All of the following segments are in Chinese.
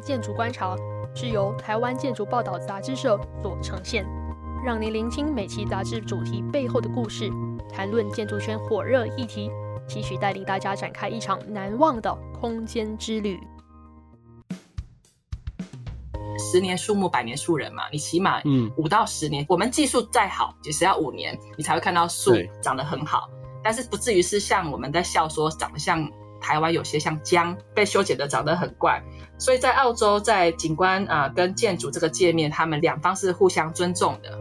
建筑观察是由台湾建筑报道杂志社所呈现，让您聆听每期杂志主题背后的故事，谈论建筑圈火热议题，期许带领大家展开一场难忘的空间之旅。十年树木，百年树人嘛，你起码嗯五到十年，嗯、我们技术再好，也是要五年，你才会看到树长得很好，但是不至于是像我们在笑说长得像。台湾有些像姜被修剪的长得很怪，所以在澳洲，在景观啊、跟建筑这个界面，他们两方是互相尊重的。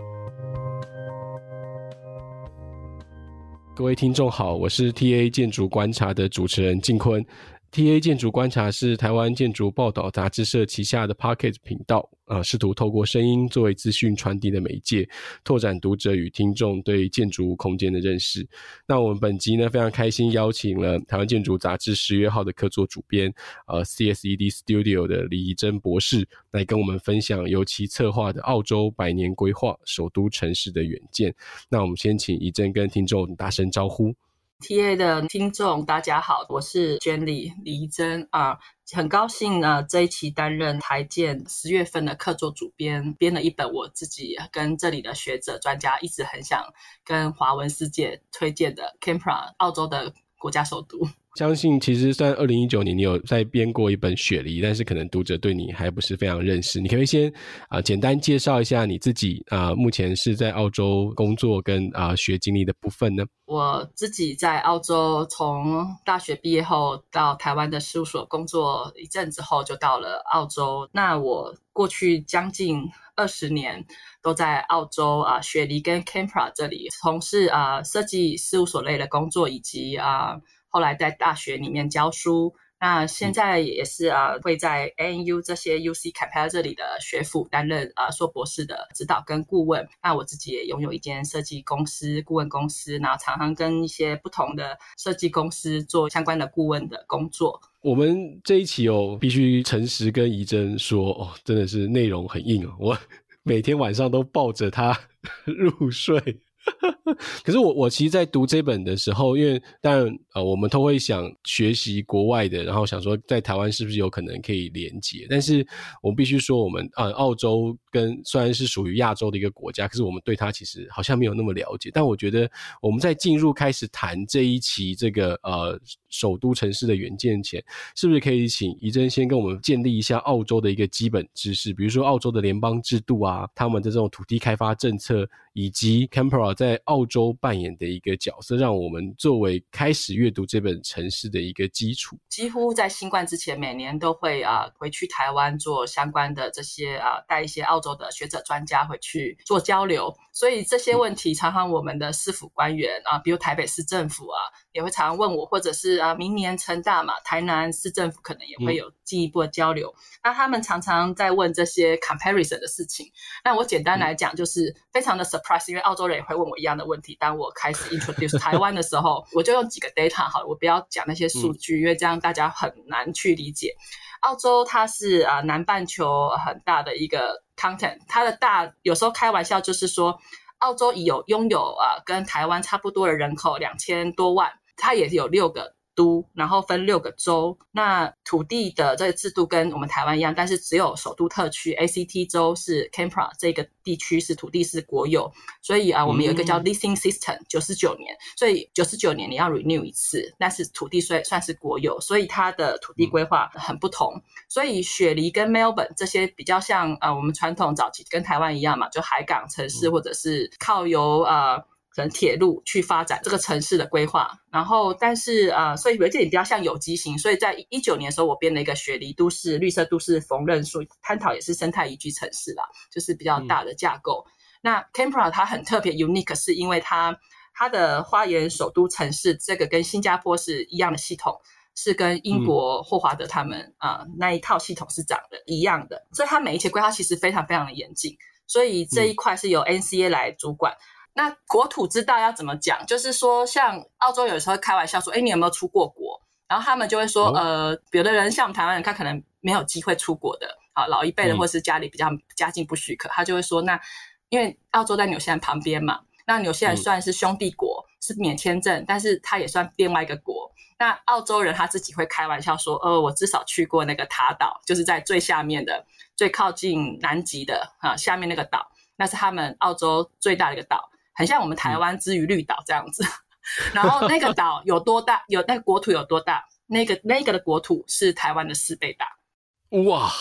各位听众好，我是 TA 建筑观察的主持人静坤。TA 建筑观察是台湾建筑报道杂志社旗下的 Pocket 频道，呃，试图透过声音作为资讯传递的媒介，拓展读者与听众对建筑空间的认识。那我们本集呢，非常开心邀请了台湾建筑杂志十月号的客座主编，呃，CSED Studio 的李怡珍博士，来跟我们分享由其策划的澳洲百年规划首都城市的远见。那我们先请怡珍跟听众打声招呼。TA 的听众，大家好，我是 Jenny 李珍啊，很高兴呢这一期担任台建十月份的客座主编，编了一本我自己跟这里的学者专家一直很想跟华文世界推荐的 Campra 澳洲的国家首都。相信其实虽然二零一九年你有在编过一本《雪梨》，但是可能读者对你还不是非常认识。你可以先啊、呃、简单介绍一下你自己啊、目前是在澳洲工作跟啊、呃、学经历的部分呢？我自己在澳洲从大学毕业后到台湾的事务所工作一阵子后，就到了澳洲。那我过去将近二十年都在澳洲啊、雪梨跟 Canberra 这里从事啊、呃、设计事务所类的工作，以及啊。呃后来在大学里面教书，那现在也是啊，会在 ANU 这些 UC Canberra 这里的学府担任啊硕博士的指导跟顾问。那我自己也拥有一间设计公司、顾问公司，然后常常跟一些不同的设计公司做相关的顾问的工作。我们这一期哦，必须诚实跟怡珍说哦，真的是内容很硬哦，我每天晚上都抱着它入睡。可是我我其实，在读这本的时候，因为当然呃，我们都会想学习国外的，然后想说在台湾是不是有可能可以连接，但是我必须说，我们呃澳洲跟虽然是属于亚洲的一个国家，可是我们对它其实好像没有那么了解。但我觉得我们在进入开始谈这一期这个呃首都城市的远见前，是不是可以请怡珍先跟我们建立一下澳洲的一个基本知识，比如说澳洲的联邦制度啊，他们的这种土地开发政策。以及 Canberra 在澳洲扮演的一个角色，让我们作为开始阅读这本城市的一个基础。几乎在新冠之前，每年都会啊回去台湾做相关的这些啊带一些澳洲的学者专家回去做交流，所以这些问题常常我们的市府官员啊，比如台北市政府啊，也会常常问我，或者是啊明年成大嘛，台南市政府可能也会有进一步的交流。嗯、那他们常常在问这些 comparison 的事情。那我简单来讲，就是非常的 surprise，因为澳洲人也会问我一样的问题。当我开始 introduce 台湾的时候，我就用几个 data 好了，我不要讲那些数据，因为这样大家很难去理解。澳洲它是啊南半球很大的一个 content，它的大有时候开玩笑就是说，澳洲已有拥有啊跟台湾差不多的人口两千多万。它也有六个都，然后分六个州。那土地的这个制度跟我们台湾一样，但是只有首都特区 ACT 州是 Canberra 这个地区是土地是国有，所以啊，我们有一个叫 leasing system，九十九年，所以九十九年你要 renew 一次，但是土地虽算是国有，所以它的土地规划很不同。所以雪梨跟 Melbourne 这些比较像啊，我们传统早期跟台湾一样嘛，就海港城市或者是靠由啊。可能铁路去发展这个城市的规划，然后但是啊、呃，所以有一点比较像有机型，所以在一九年的时候，我编了一个雪梨都市绿色都市缝纫术，探讨也是生态宜居城市啦，就是比较大的架构。嗯、那 Canberra 它很特别 unique，是因为它它的花园首都城市这个跟新加坡是一样的系统，是跟英国霍华德他们啊、呃、那一套系统是长的一样的，所以它每一期规划其实非常非常的严谨，所以这一块是由 NCA 来主管。嗯那国土之道要怎么讲？就是说，像澳洲有时候开玩笑说：“哎，你有没有出过国？”然后他们就会说：“呃，有的人像我们台湾人，他可能没有机会出国的，啊，老一辈的或是家里比较家境不许可，他就会说：那因为澳洲在纽西兰旁边嘛，那纽西兰虽然是兄弟国，是免签证，但是它也算另外一个国。那澳洲人他自己会开玩笑说，呃，我至少去过那个塔岛，就是在最下面的、最靠近南极的啊下面那个岛，那是他们澳洲最大的一个岛，很像我们台湾之于绿岛这样子。嗯、然后那个岛有多大？有那个国土有多大？那个那个的国土是台湾的四倍大。哇！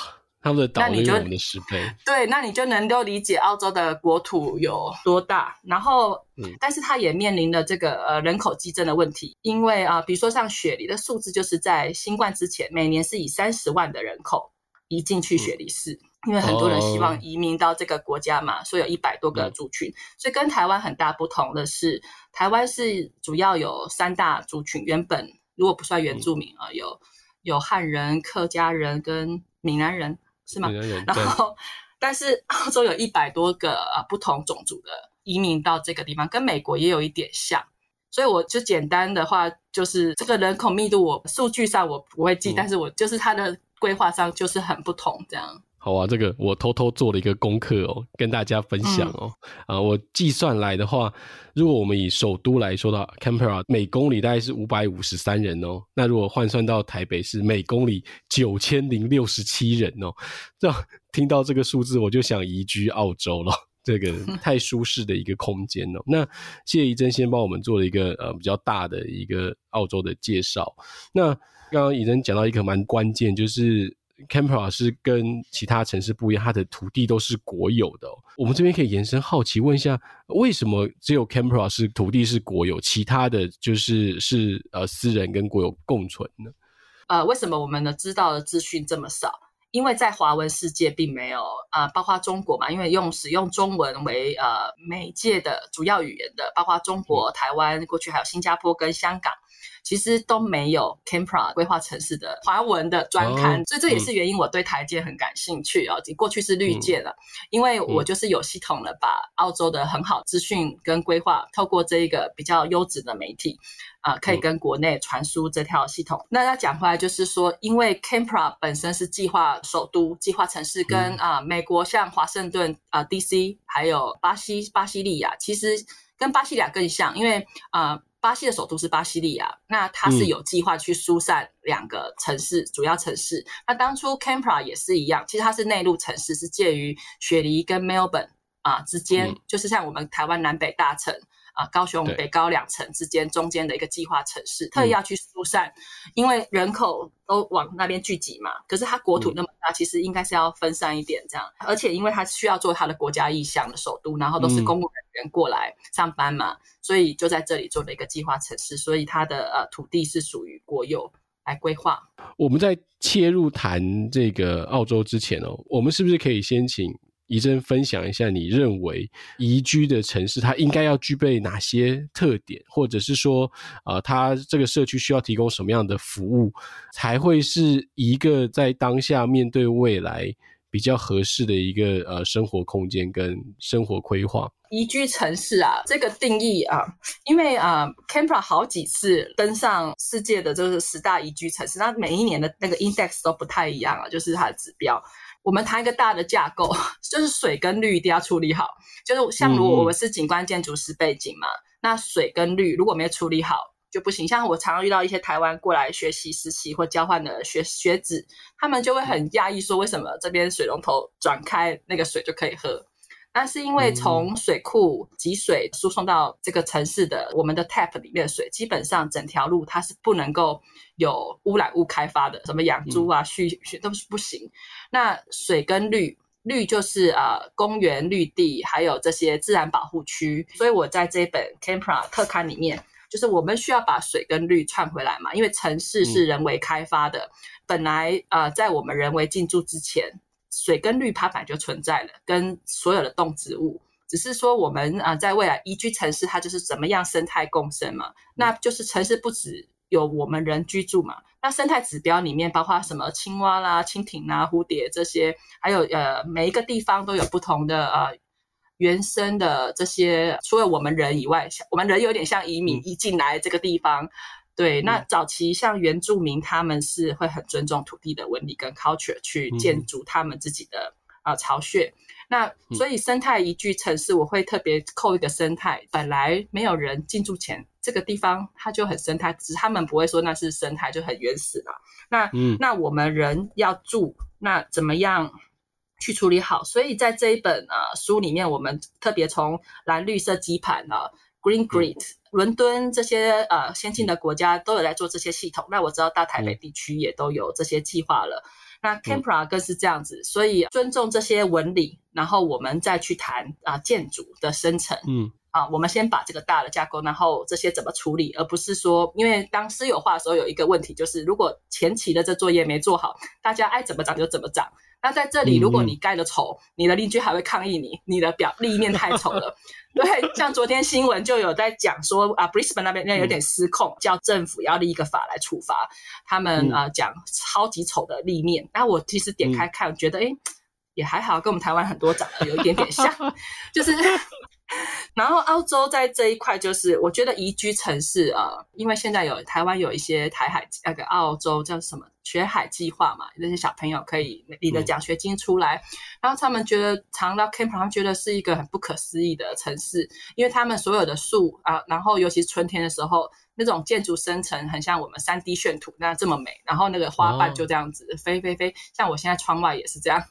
他们的岛有我们的十倍，对，那你就能够理解澳洲的国土有多大。然后，嗯，但是它也面临了这个呃人口激增的问题，因为啊、呃，比如说像雪梨的数字，就是在新冠之前，每年是以三十万的人口移进去雪梨市，嗯，因为很多人希望移民到这个国家嘛，哦、所以有一百多个族群。嗯、所以跟台湾很大不同的是，台湾是主要有三大族群，原本如果不算原住民啊、嗯，有有汉人、客家人跟闽南人。是吗？然后，但是澳洲有一百多个呃不同种族的移民到这个地方，跟美国也有一点像，所以我就简单的话，就是这个人口密度，我数据上我不会记，嗯，但是我就是它的规划上就是很不同这样。好啊，这个我偷偷做了一个功课哦，跟大家分享哦。嗯、啊，我计算来的话，如果我们以首都来说到 Canberra，每公里大概是五百五十三人哦。那如果换算到台北是每公里九千零六十七人哦。这样听到这个数字，我就想移居澳洲了。这个 太舒适的一个空间哦。那谢谢怡珍先帮我们做了一个呃比较大的一个澳洲的介绍。那刚刚怡珍讲到一个蛮关键，就是。Campera 是跟其他城市不一样，它的土地都是国有的。我们这边可以延伸好奇问一下，为什么只有 Campera 是土地是国有，其他的就是是呃私人跟国有共存呢？呃，为什么我们的知道的资讯这么少？因为在华文世界并没有啊、呃，包括中国嘛，因为用使用中文为呃媒介的主要语言的，包括中国、台湾，过去还有新加坡跟香港。其实都没有 Canberra 规划城市的华文的专刊，哦，所以这也是原因我对台建很感兴趣啊。过去是绿建了，嗯，因为我就是有系统的把澳洲的很好资讯跟规划，透过这一个比较优质的媒体啊，呃，可以跟国内传输这条系统。嗯，那要讲回来，就是说，因为 Canberra 本身是计划首都、计划城市跟，啊美国像华盛顿啊 DC，还有巴西巴西利亚，其实跟巴西利亚更像，因为啊。呃巴西的首都是巴西利亚，那它是有计划去疏散两个城市、嗯、主要城市。那当初 Canberra 也是一样，其实它是内陆城市，是介于雪梨跟 Melbourne 啊之间、嗯，就是像我们台湾南北大城。啊，高雄北高两城之间中间的一个计划城市，特意要去疏散、嗯，因为人口都往那边聚集嘛。可是它国土那么大，嗯、其实应该是要分散一点这样。而且因为它需要做它的国家意向的首都，然后都是公务人员过来上班嘛，嗯、所以就在这里做了一个计划城市。所以它的呃土地是属于国有来规划。我们在切入谈这个澳洲之前哦，我们是不是可以先请？怡珍分享一下，你认为宜居的城市它应该要具备哪些特点，或者是说，呃，它这个社区需要提供什么样的服务，才会是一个在当下面对未来比较合适的一个呃生活空间跟生活规划？宜居城市啊，这个定义啊，因为啊，Camper 好几次登上世界的就是十大宜居城市，那每一年的那个 index 都不太一样啊，就是它的指标。我们谈一个大的架构，就是水跟绿一定要处理好。就是像如果我们是景观建筑师背景嘛，嗯、那水跟绿如果没有处理好就不行。像我常常遇到一些台湾过来学习实习或交换的学学子，他们就会很讶异说，为什么这边水龙头转开那个水就可以喝？那是因为从水库集水输送到这个城市的我们的 tap 里面的水，基本上整条路它是不能够有污染物开发的，什么养猪啊、畜畜都是不行。那水跟绿，绿就是呃公园绿地，还有这些自然保护区。所以我在这本 Canberra 特刊里面，就是我们需要把水跟绿串回来嘛，因为城市是人为开发的，本来呃在我们人为进驻之前。水跟绿它本来就存在了，跟所有的动植物，只是说我们啊，在未来宜居城市，它就是怎么样生态共生嘛。那就是城市不只有我们人居住嘛，那生态指标里面包括什么青蛙啦、蜻蜓啦、蝴蝶这些，还有呃每一个地方都有不同的呃原生的这些，除了我们人以外，我们人有点像移民一进来这个地方。对，那早期像原住民，他们是会很尊重土地的纹理跟 culture，去建筑他们自己的啊巢穴。那所以生态宜居城市，我会特别扣一个生态。本来没有人进驻前，这个地方它就很生态，只是他们不会说那是生态，就很原始了。那嗯，那我们人要住，那怎么样去处理好？所以在这一本啊书里面，我们特别从蓝绿色基盘啊，Green Grid，伦敦这些呃先进的国家都有在做这些系统。那我知道大台北地区也都有这些计划了。那 Campra 更是这样子，所以尊重这些纹理，然后我们再去谈啊建筑的生成。嗯，啊，我们先把这个大的架构，然后这些怎么处理，而不是说，因为当私有化的时候有一个问题，就是如果前期的这作业没做好，大家爱怎么长就怎么长。那在这里，如果你盖的丑，你的邻居还会抗议你，你的表立面太丑了。对，像昨天新闻就有在讲说啊，Brisbane 那边那有点失控，叫政府要立一个法来处罚他们啊，讲超级丑的立面。那我其实点开看，觉得诶也还好，跟我们台湾很多长得有一点点像，就是。然后澳洲在这一块，就是我觉得宜居城市啊，因为现在有台湾有一些台海那个澳洲叫什么学海计划嘛，那些小朋友可以领的奖学金出来，嗯、然后他们觉得长到 Campra，他们觉得是一个很不可思议的城市，因为他们所有的树啊，然后尤其是春天的时候。那种建筑生成很像我们三 D 炫图那这么美，然后那个花瓣就这样子飞飞飞，像我现在窗外也是这样，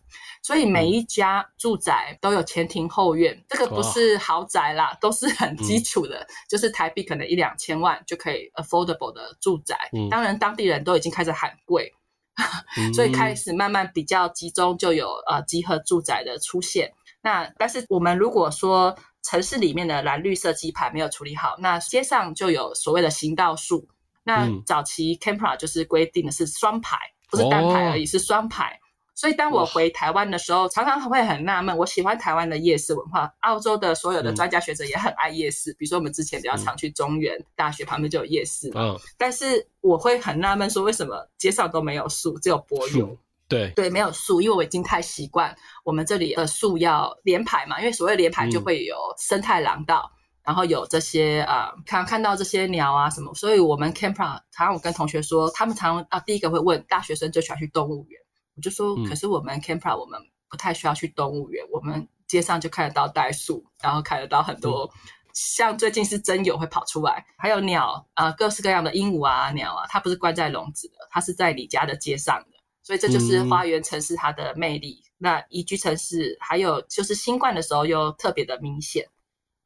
所以每一家住宅都有前庭后院，这个不是豪宅啦，都是很基础的，就是台币可能一两千万就可以 affordable 的住宅。当然当地人都已经开始喊贵，所以开始慢慢比较集中，就有呃集合住宅的出现。那但是我们如果说。城市里面的蓝绿色基盘没有处理好，那街上就有所谓的行道树。那早期 Campra 就是规定的是双排，不是单排而已，哦、是双排。所以当我回台湾的时候，常常会很纳闷。我喜欢台湾的夜市文化，澳洲的所有的专家学者也很爱夜市。嗯、比如说我们之前比较常去中原大学旁边就有夜市嘛。嗯、但是我会很纳闷，说为什么街上都没有树，只有柏油？对。对，没有树，因为我已经太习惯我们这里的树要连排嘛，因为所谓连排就会有生态廊道，嗯、然后有这些啊，看看到这些鸟啊什么，所以我们 Campra 常常我跟同学说，他们常常啊第一个会问大学生最喜欢去动物园，我就说，嗯、可是我们 Campra 我们不太需要去动物园，我们街上就看得到袋鼠，然后看得到很多，嗯、像最近是真有会跑出来，还有鸟啊，各式各样的鹦鹉啊鸟啊，它不是关在笼子的，它是在你家的街上。所以这就是花园城市它的魅力。嗯、那宜居城市还有就是新冠的时候又特别的明显。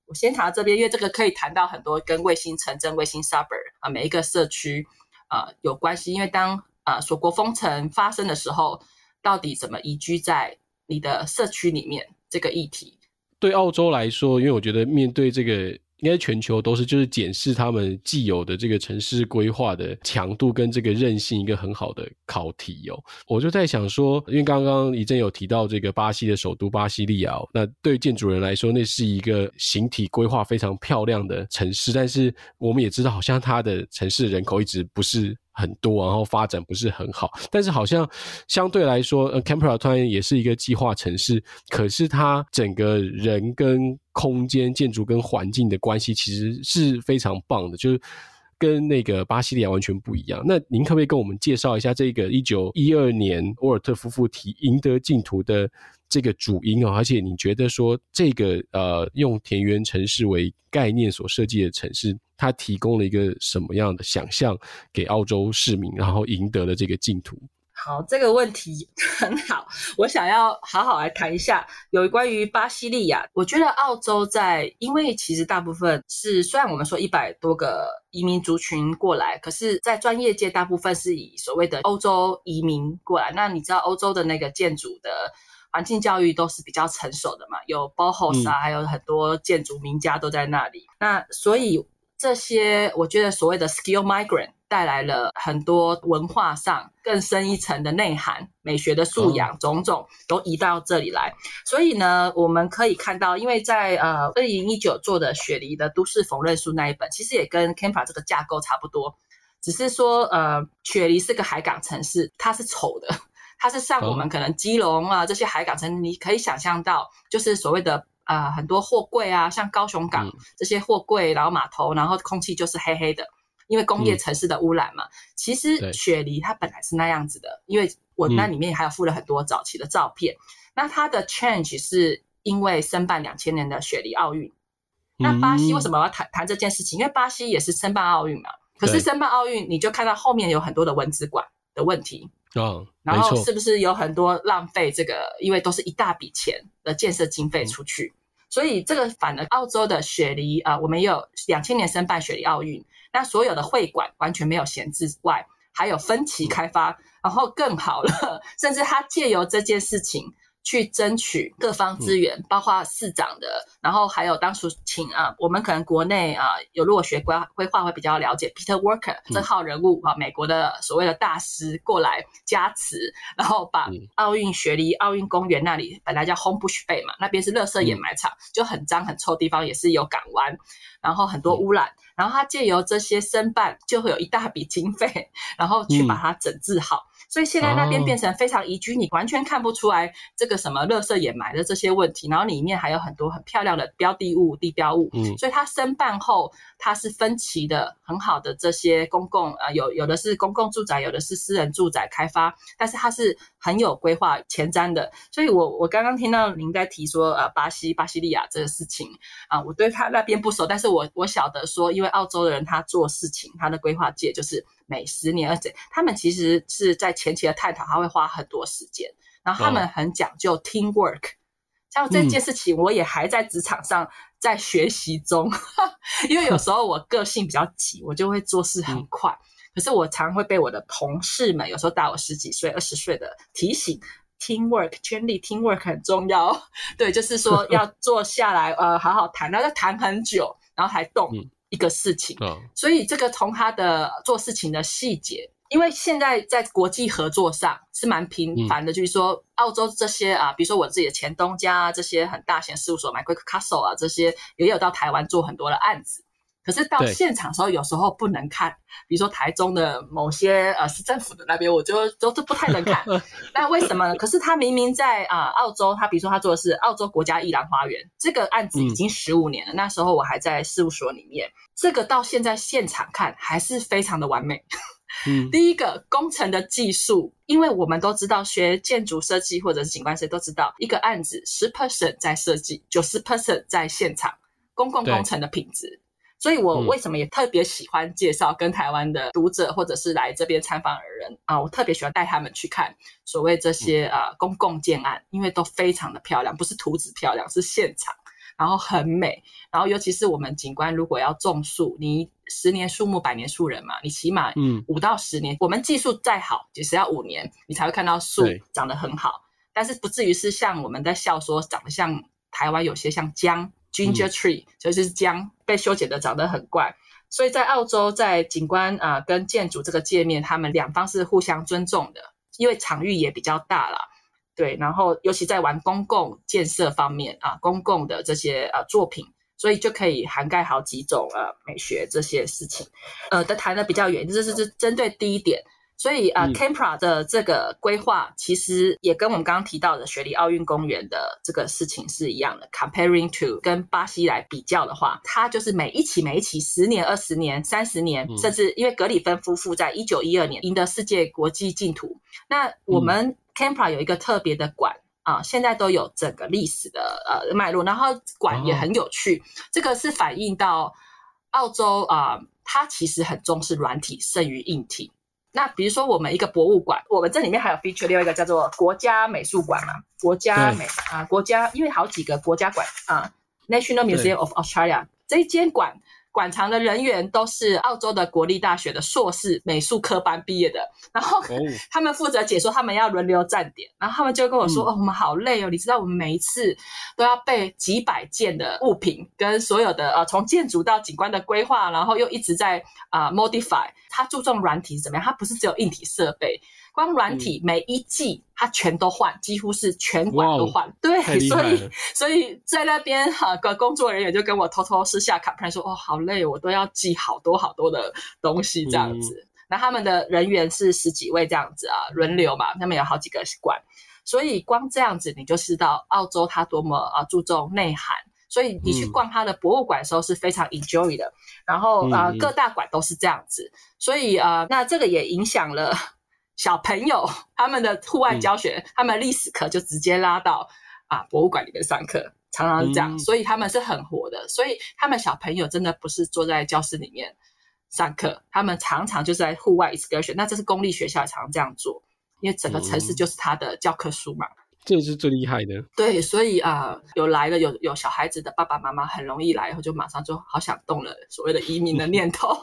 我先谈到这边，因为这个可以谈到很多跟卫星城镇、卫星 suburb 啊每一个社区啊、呃、有关系。因为当啊锁国封城发生的时候，到底怎么宜居在你的社区里面这个议题，对澳洲来说，因为我觉得面对这个。应该全球都是，就是检视他们既有的这个城市规划的强度跟这个韧性一个很好的考题哦。我就在想说，因为刚刚怡臻有提到这个巴西的首都巴西利亚，那对建筑人来说，那是一个形体规划非常漂亮的城市，但是我们也知道，好像它的城市人口一直不是。很多，然后发展不是很好，但是好像相对来说，呃，Campera 突然也是一个计划城市，可是它整个人跟空间、建筑跟环境的关系其实是非常棒的，就是跟那个巴西利亚完全不一样。那您可不可以跟我们介绍一下这个一九一二年沃尔特夫妇提赢得净土的？这个主因哦，而且你觉得说这个呃，用田园城市为概念所设计的城市，它提供了一个什么样的想象给澳洲市民，然后赢得了这个净土？好，这个问题很好，我想要好好来谈一下有关于巴西利亚。我觉得澳洲在，因为其实大部分是虽然我们说一百多个移民族群过来，可是，在专业界大部分是以所谓的欧洲移民过来。那你知道欧洲的那个建筑的？环境教育都是比较成熟的嘛，有 Bauhaus 啊，还有很多建筑名家都在那里。嗯、那所以这些，我觉得所谓的 skill migrant 带来了很多文化上更深一层的内涵、美学的素养，种种都移到这里来。所以呢，我们可以看到，因为在呃二零一九做的雪梨的都市缝纫书那一本，其实也跟 Campra 这个架构差不多，只是说呃雪梨是个海港城市，它是丑的。它是像我们可能基隆啊这些海港城，你可以想象到，就是所谓的啊、呃、很多货柜啊，像高雄港这些货柜，然后码头，然后空气就是黑黑的，因为工业城市的污染嘛。其实雪梨它本来是那样子的，因为我那里面还有附了很多早期的照片。那它的 change 是因为申办两千年的雪梨奥运。那巴西为什么要谈谈这件事情？因为巴西也是申办奥运嘛。可是申办奥运，你就看到后面有很多的文字馆的问题。嗯，然后是不是有很多浪费这个？因为都是一大笔钱的建设经费出去，嗯、所以这个反而澳洲的雪梨啊、呃，我们也有两千年申办雪梨奥运，那所有的会馆完全没有闲置外，还有分期开发，嗯、然后更好了，甚至他借由这件事情。去争取各方资源，包括市长的，嗯、然后还有当初请啊，我们可能国内啊有如果学规规划会比较了解 Peter Walker 这号人物啊，美国的所谓的大师过来加持，然后把奥运雪梨奥运公园那里本来叫 Homebush Bay 嘛，那边是垃圾掩埋场，嗯、就很脏很臭地方，也是有港湾，然后很多污染，嗯、然后他借由这些申办，就会有一大笔经费，然后去把它整治好。嗯所以现在那边变成非常宜居，你完全看不出来这个什么垃圾掩埋的这些问题，然后里面还有很多很漂亮的标的物、地标物。嗯，所以它申办后，它是分期的，很好的这些公共呃，有有的是公共住宅，有的是私人住宅开发，但是它是很有规划前瞻的。所以我我刚刚听到您在提说呃巴西巴西利亚这个事情啊，我对他那边不熟，但是我我晓得说，因为澳洲的人他做事情，他的规划界就是。每十年，而且他们其实是在前期的探讨，他会花很多时间，然后他们很讲究 teamwork。像这件事情，我也还在职场上在学习中，嗯、因为有时候我个性比较急，我就会做事很快。嗯、可是我常会被我的同事们，有时候大我十几岁、二十岁的提醒，teamwork，圈里 teamwork 很重要。对，就是说 要坐下来，呃，好好谈，然后谈很久，然后才动。嗯一个事情，所以这个从他的做事情的细节，因为现在在国际合作上是蛮频繁的，就是说澳洲这些啊，比如说我自己的前东家啊，这些很大型事务所，Macquarie Castle 啊，这些也有到台湾做很多的案子。可是到现场的时候，有时候不能看，比如说台中的某些呃市政府的那边，我就都都不太能看。那为什么呢？可是他明明在啊、呃、澳洲，他比如说他做的是澳洲国家艺廊花园这个案子已经十五年了，嗯、那时候我还在事务所里面，这个到现在现场看还是非常的完美。嗯，第一个工程的技术，因为我们都知道学建筑设计或者是景观设计都知道，一个案子十 percent 在设计，九十 percent 在现场公共工程的品质。所以我为什么也特别喜欢介绍跟台湾的读者或者是来这边参访的人啊，我特别喜欢带他们去看所谓这些呃公共建案，因为都非常的漂亮，不是图纸漂亮，是现场，然后很美，然后尤其是我们景观如果要种树，你十年树木百年树人嘛，你起码嗯。五到十年，嗯、我们技术再好，也是要五年你才会看到树长得很好，但是不至于是像我们在笑说长得像台湾有些像姜。Ginger tree、嗯、就是姜被修剪的长得很怪，所以在澳洲在景观啊、跟建筑这个界面，他们两方是互相尊重的，因为场域也比较大了，对，然后尤其在玩公共建设方面啊，公共的这些呃作品，所以就可以涵盖好几种呃美学这些事情，呃，的谈的比较远，这是是针对第一点。所以啊、呃嗯、，Campra 的这个规划其实也跟我们刚刚提到的雪梨奥运公园的这个事情是一样的。Comparing to 跟巴西来比较的话，它就是每一期每一期十年、二十年、三十年，嗯、甚至因为格里芬夫妇在一九一二年赢得世界国际竞图。那我们 Campra 有一个特别的馆啊、呃，现在都有整个历史的呃脉络，然后馆也很有趣。哦、这个是反映到澳洲啊、呃，它其实很重视软体胜于硬体。那比如说，我们一个博物馆，我们这里面还有 feature 另外一个叫做国家美术馆嘛，国家美对啊，国家因为好几个国家馆啊，National Museum of Australia 这一间馆。馆藏的人员都是澳洲的国立大学的硕士美术科班毕业的，然后 他们负责解说，他们要轮流站点，然后他们就跟我说：“嗯、哦，我们好累哦，你知道我们每一次都要背几百件的物品，跟所有的呃从建筑到景观的规划，然后又一直在啊、呃、modify。他注重软体是怎么样？他不是只有硬体设备。”光软体每一季它全都换，几乎是全馆都换。对，所以所以在那边哈个工作人员就跟我偷偷私下 complain 说：“哦，好累，我都要记好多好多的东西这样子。嗯”那他们的人员是十几位这样子啊，轮流嘛，他们有好几个馆，所以光这样子你就知道澳洲它多么啊注重内涵。所以你去逛它的博物馆的时候是非常 enjoy 的。然后啊、呃，各大馆都是这样子，所以啊、呃，那这个也影响了。小朋友 他们的户外教学，嗯、他们历史课就直接拉到啊博物馆里面上课，常常是这样，嗯、所以他们是很活的。所以他们小朋友真的不是坐在教室里面上课，他们常常就是在户外 excursion。那这是公立学校常常这样做，因为整个城市就是他的教科书嘛。这是最厉害的。对，所以啊、呃，有来了有有小孩子的爸爸妈妈很容易来，然后就马上就好想动了所谓的移民的 念头。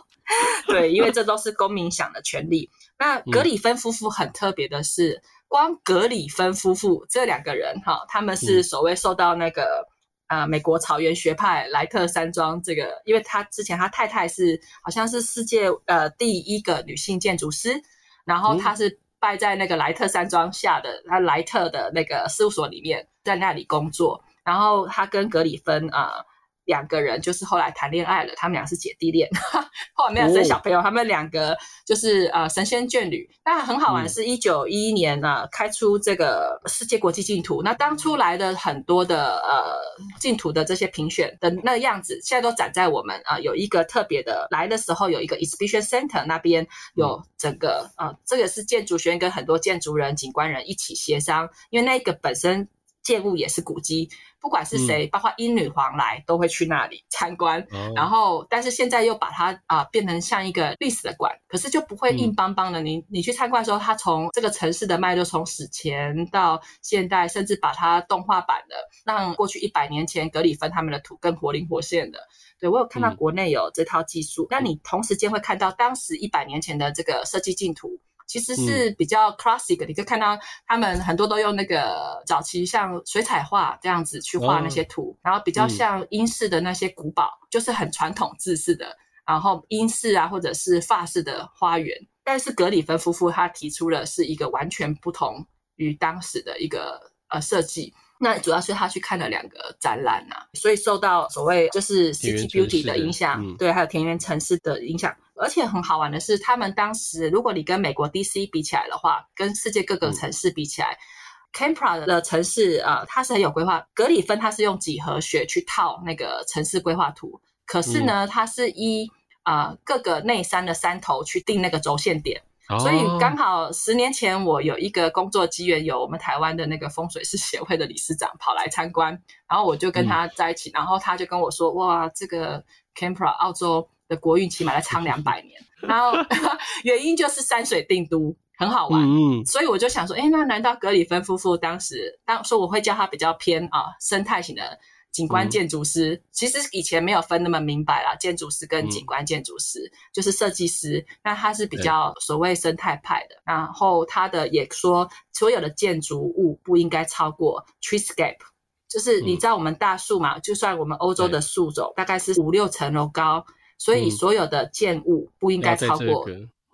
对，因为这都是公民享的权利。那格里芬夫妇很特别的是，嗯、光格里芬夫妇这两个人哈，他们是所谓受到那个啊、美国草原学派莱特山庄这个，因为他之前他太太是好像是世界呃第一个女性建筑师，然后他是。拜在那个莱特山庄下的他莱特的那个事务所里面，在那里工作。然后他跟格里芬啊。两个人就是后来谈恋爱了，他们俩是姐弟恋，后来没有生小朋友，哦、他们两个就是呃神仙眷侣。那很好玩是，一九一一年呢、开出这个世界国际净土，那当初来的很多的呃净土的这些评选的那个样子，现在都展在我们啊、呃、有一个特别的来的时候有一个 exhibition center 那边有整个呃、这个是建筑学院跟很多建筑人、景观人一起协商，因为那个本身。建物也是古迹，不管是谁，嗯、包括英女皇来都会去那里参观。哦、然后，但是现在又把它啊、呃、变成像一个历史的馆，可是就不会硬邦邦的。嗯、你你去参观的时候，它从这个城市的脉络，从史前到现代，甚至把它动画版的，让过去一百年前格里芬他们的图更活灵活现的。对，我有看到国内有这套技术，那、嗯、你同时间会看到当时一百年前的这个设计竞图。其实是比较 classic，、嗯、你可以看到他们很多都用那个早期像水彩画这样子去画那些图，哦、然后比较像英式的那些古堡，嗯、就是很传统制式的，然后英式啊或者是法式的花园。但是格里芬夫妇他提出了是一个完全不同于当时的一个呃设计。那主要是他去看了两个展览呐、啊，所以受到所谓就是 City Beauty 的影响，嗯、对，还有田园城市的影响。而且很好玩的是，他们当时如果你跟美国 DC 比起来的话，跟世界各个城市比起来、嗯、Kempra 的城市啊、呃，它是很有规划。格里芬它是用几何学去套那个城市规划图，可是呢，嗯、它是依啊、呃、各个内山的山头去定那个轴线点。所以刚好十年前，我有一个工作机缘，有我们台湾的那个风水师协会的理事长跑来参观，然后我就跟他在一起，嗯、然后他就跟我说：“哇，这个 Kempra 澳洲的国运起码要长两百年。”然后 原因就是山水定都很好玩，嗯，所以我就想说：“哎，那难道格里芬夫妇当时当说我会叫他比较偏啊生态型的？”景观建筑师、嗯、其实以前没有分那么明白啦，建筑师跟景观建筑师、嗯、就是设计师，那他是比较所谓生态派的。然后他的也说，所有的建筑物不应该超过 treescape，就是你知道我们大树嘛，嗯、就算我们欧洲的树种大概是五六层楼高，对所以所有的建物不应该超过。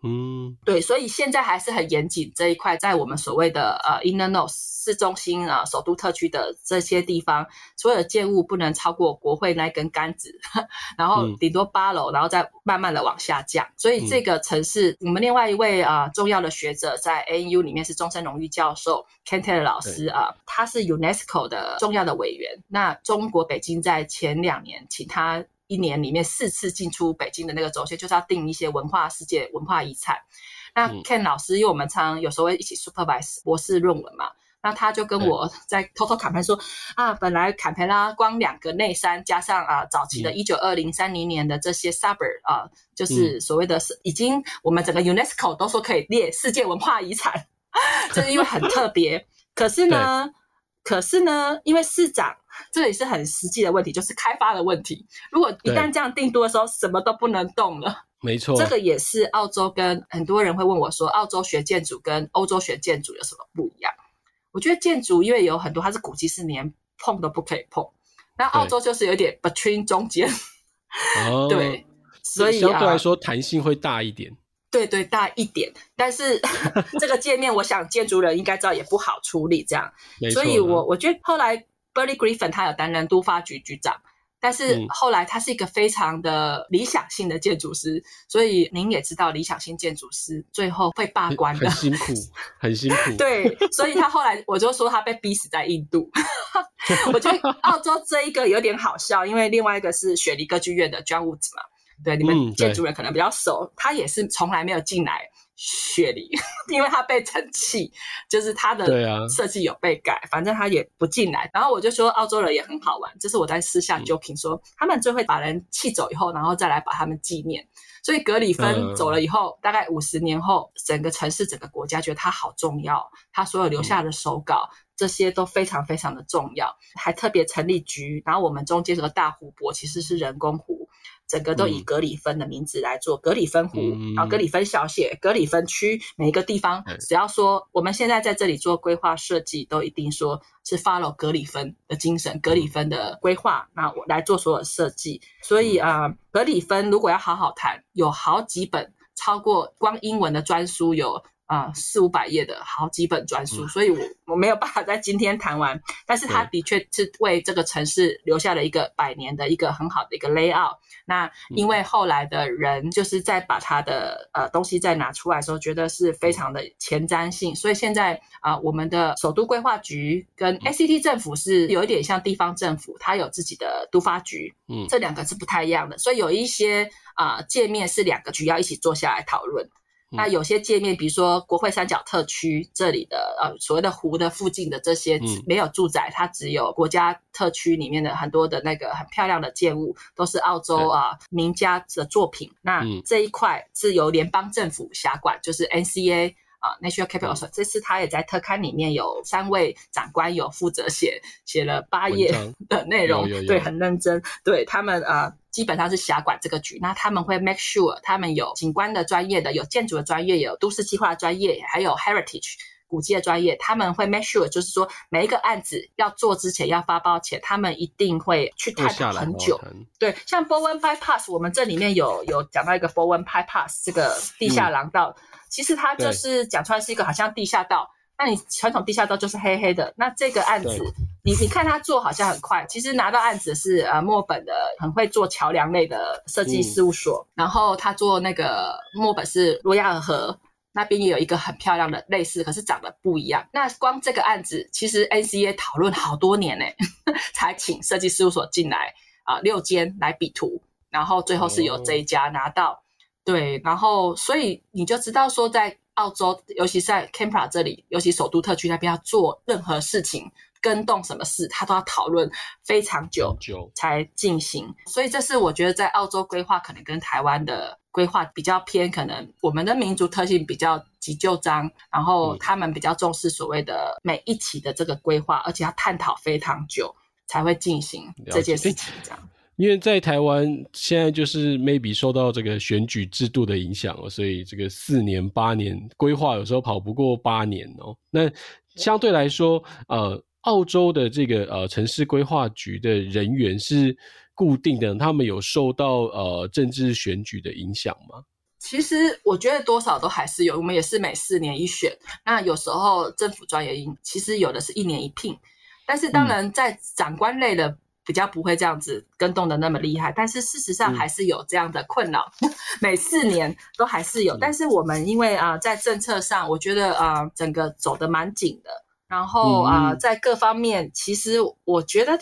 嗯，对，所以现在还是很严谨这一块，在我们所谓的呃 inner north 市中心啊、首都特区的这些地方，所有的建物不能超过国会那根杆子，然后顶多八楼，然后再慢慢的往下降。所以这个城市，嗯、我们另外一位啊、呃、重要的学者在 ANU 里面是终身荣誉教授 Ken Taylor 老师啊，对他是 UNESCO 的重要的委员。那中国北京在前两年请他。一年里面四次进出北京的那个轴线，就是要定一些文化世界文化遗产。那 Ken 老师，因为我们常常有时候会一起 supervise 博士论文嘛，那他就跟我在偷偷侃盘说、嗯、啊，本来坎培拉光两个内山加上啊早期的一九二零三零年的这些 suburb、嗯、啊，就是所谓的是已经我们整个 UNESCO 都说可以列世界文化遗产，就是因为很特别。可是呢，对可是呢，因为市长。这也是很实际的问题，就是开发的问题。如果一旦这样定都的时候，什么都不能动了。没错，这个也是澳洲跟很多人会问我说，澳洲学建筑跟欧洲学建筑有什么不一样？我觉得建筑因为有很多它是古迹，是连碰都不可以碰。那澳洲就是有点 between 中间，对，对，所以、啊、相对来说弹性会大一点。对对，大一点。但是 这个界面，我想建筑人应该知道也不好处理这样。所以我我觉得后来。Bernie Griffin 他有担任都发局局长，但是后来他是一个非常的理想性的建筑师，嗯、所以您也知道理想性建筑师最后会罢官的，很辛苦，很辛苦。对，所以他后来我就说他被逼死在印度。我觉得澳洲这一个有点好笑，因为另外一个是雪梨歌剧院的 John Woods 嘛，对，你们建筑人可能比较熟，嗯、他也是从来没有进来雪梨，因为他被澄清，就是他的设计有被改，反正他也不进来。然后我就说，澳洲人也很好玩，这是我在私下 joking 说，他们最会把人气走以后，然后再来把他们纪念。所以格里芬走了以后，大概五十年后，整个城市、整个国家觉得他好重要，他所有留下的手稿，这些都非常非常的重要，还特别成立局。然后我们中间这个大湖泊其实是人工湖。整个都以格里芬的名字来做格里芬湖，嗯、然后格里芬小写格里芬区，每一个地方只要说我们现在在这里做规划设计，都一定说是 follow 格里芬的精神，格里芬的规划，那我来做所有设计。所以啊、呃，格里芬如果要好好谈，有好几本超过光英文的专书有。啊，四五百页的好几本专书，所以我我没有办法在今天谈完。但是他的确是为这个城市留下了一个百年的一个很好的一个 layout。那因为后来的人就是在把他的呃东西再拿出来的时候，觉得是非常的前瞻性，所以现在啊，我们的首都规划局跟 ACT 政府是有一点像地方政府，它有自己的都发局，嗯，这两个是不太一样的，所以有一些啊界面是两个局要一起坐下来讨论。那有些界面，比如说国会三角特区这里的呃所谓的湖的附近的这些没有住宅，它只有国家特区里面的很多的那个很漂亮的建物，都是澳洲啊名家的作品。那这一块是由联邦政府辖管，就是 NCA。啊，National Capital，这次他也在特刊里面有三位长官有负责写写了八页 的内容，对，很认真。对他们啊，基本上是辖管这个局，那他们会 make sure 他们有景观的专业的，有建筑的专业，有都市计划专业，还有 heritage 古迹的专业。他们会 make sure 就是说每一个案子要做之前要发包前，他们一定会去探讨很久。对，像 Bowen Bypass，我们这里面有有讲到一个 Bowen Bypass 这个地下廊道。嗯其实它就是讲出来是一个好像地下道，那你传统地下道就是黑黑的。那这个案子，你你看他做好像很快，其实拿到案子是呃墨本的很会做桥梁类的设计事务所，嗯、然后他做那个墨本是罗亚尔河那边也有一个很漂亮的类似，可是长得不一样。那光这个案子，其实 NCA 讨论好多年呢，才请设计事务所进来啊、六间来比图，然后最后是由这一家拿到。哦对，然后所以你就知道说，在澳洲，尤其在 Canberra 这里，尤其首都特区那边要做任何事情，更动什么事，他都要讨论非常久才进行。所以这是我觉得在澳洲规划可能跟台湾的规划比较偏，可能我们的民族特性比较急就章，然后他们比较重视所谓的每一期的这个规划，而且要探讨非常久才会进行这件事情，这样。因为在台湾现在就是 maybe 受到这个选举制度的影响，所以这个四年八年规划有时候跑不过八年哦。那相对来说，呃，澳洲的这个呃城市规划局的人员是固定的，他们有受到呃政治选举的影响吗？其实我觉得多少都还是有，我们也是每四年一选。那有时候政府专员其实有的是一年一聘，但是当然在长官类的。嗯比较不会这样子跟动的那么厉害，但是事实上还是有这样的困扰，每四年都还是有。但是我们因为啊、呃，在政策上，我觉得啊、呃，整个走的蛮紧的。然后啊、呃，在各方面，其实我觉得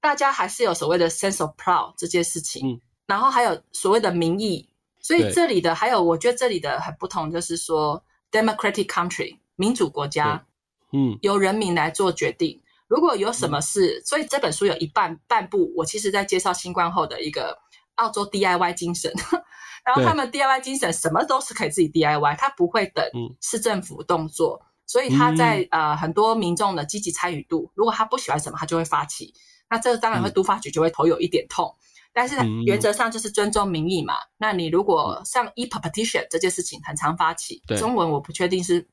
大家还是有所谓的 sense of proud 这件事情。然后还有所谓的民意，所以这里的还有，我觉得这里的很不同，就是说 democratic country 民主国家，嗯，由人民来做决定。如果有什么事，所以这本书有一半半部，我其实在介绍新冠后的一个澳洲 DIY 精神，然后他们 DIY 精神什么都是可以自己 DIY，他不会等市政府动作，所以他在呃很多民众的积极参与度，如果他不喜欢什么，他就会发起，那这个当然会都发局就会头有一点痛，但是原则上就是尊重民意嘛。那你如果像 e-petition 这件事情很常发起，中文我不确定是。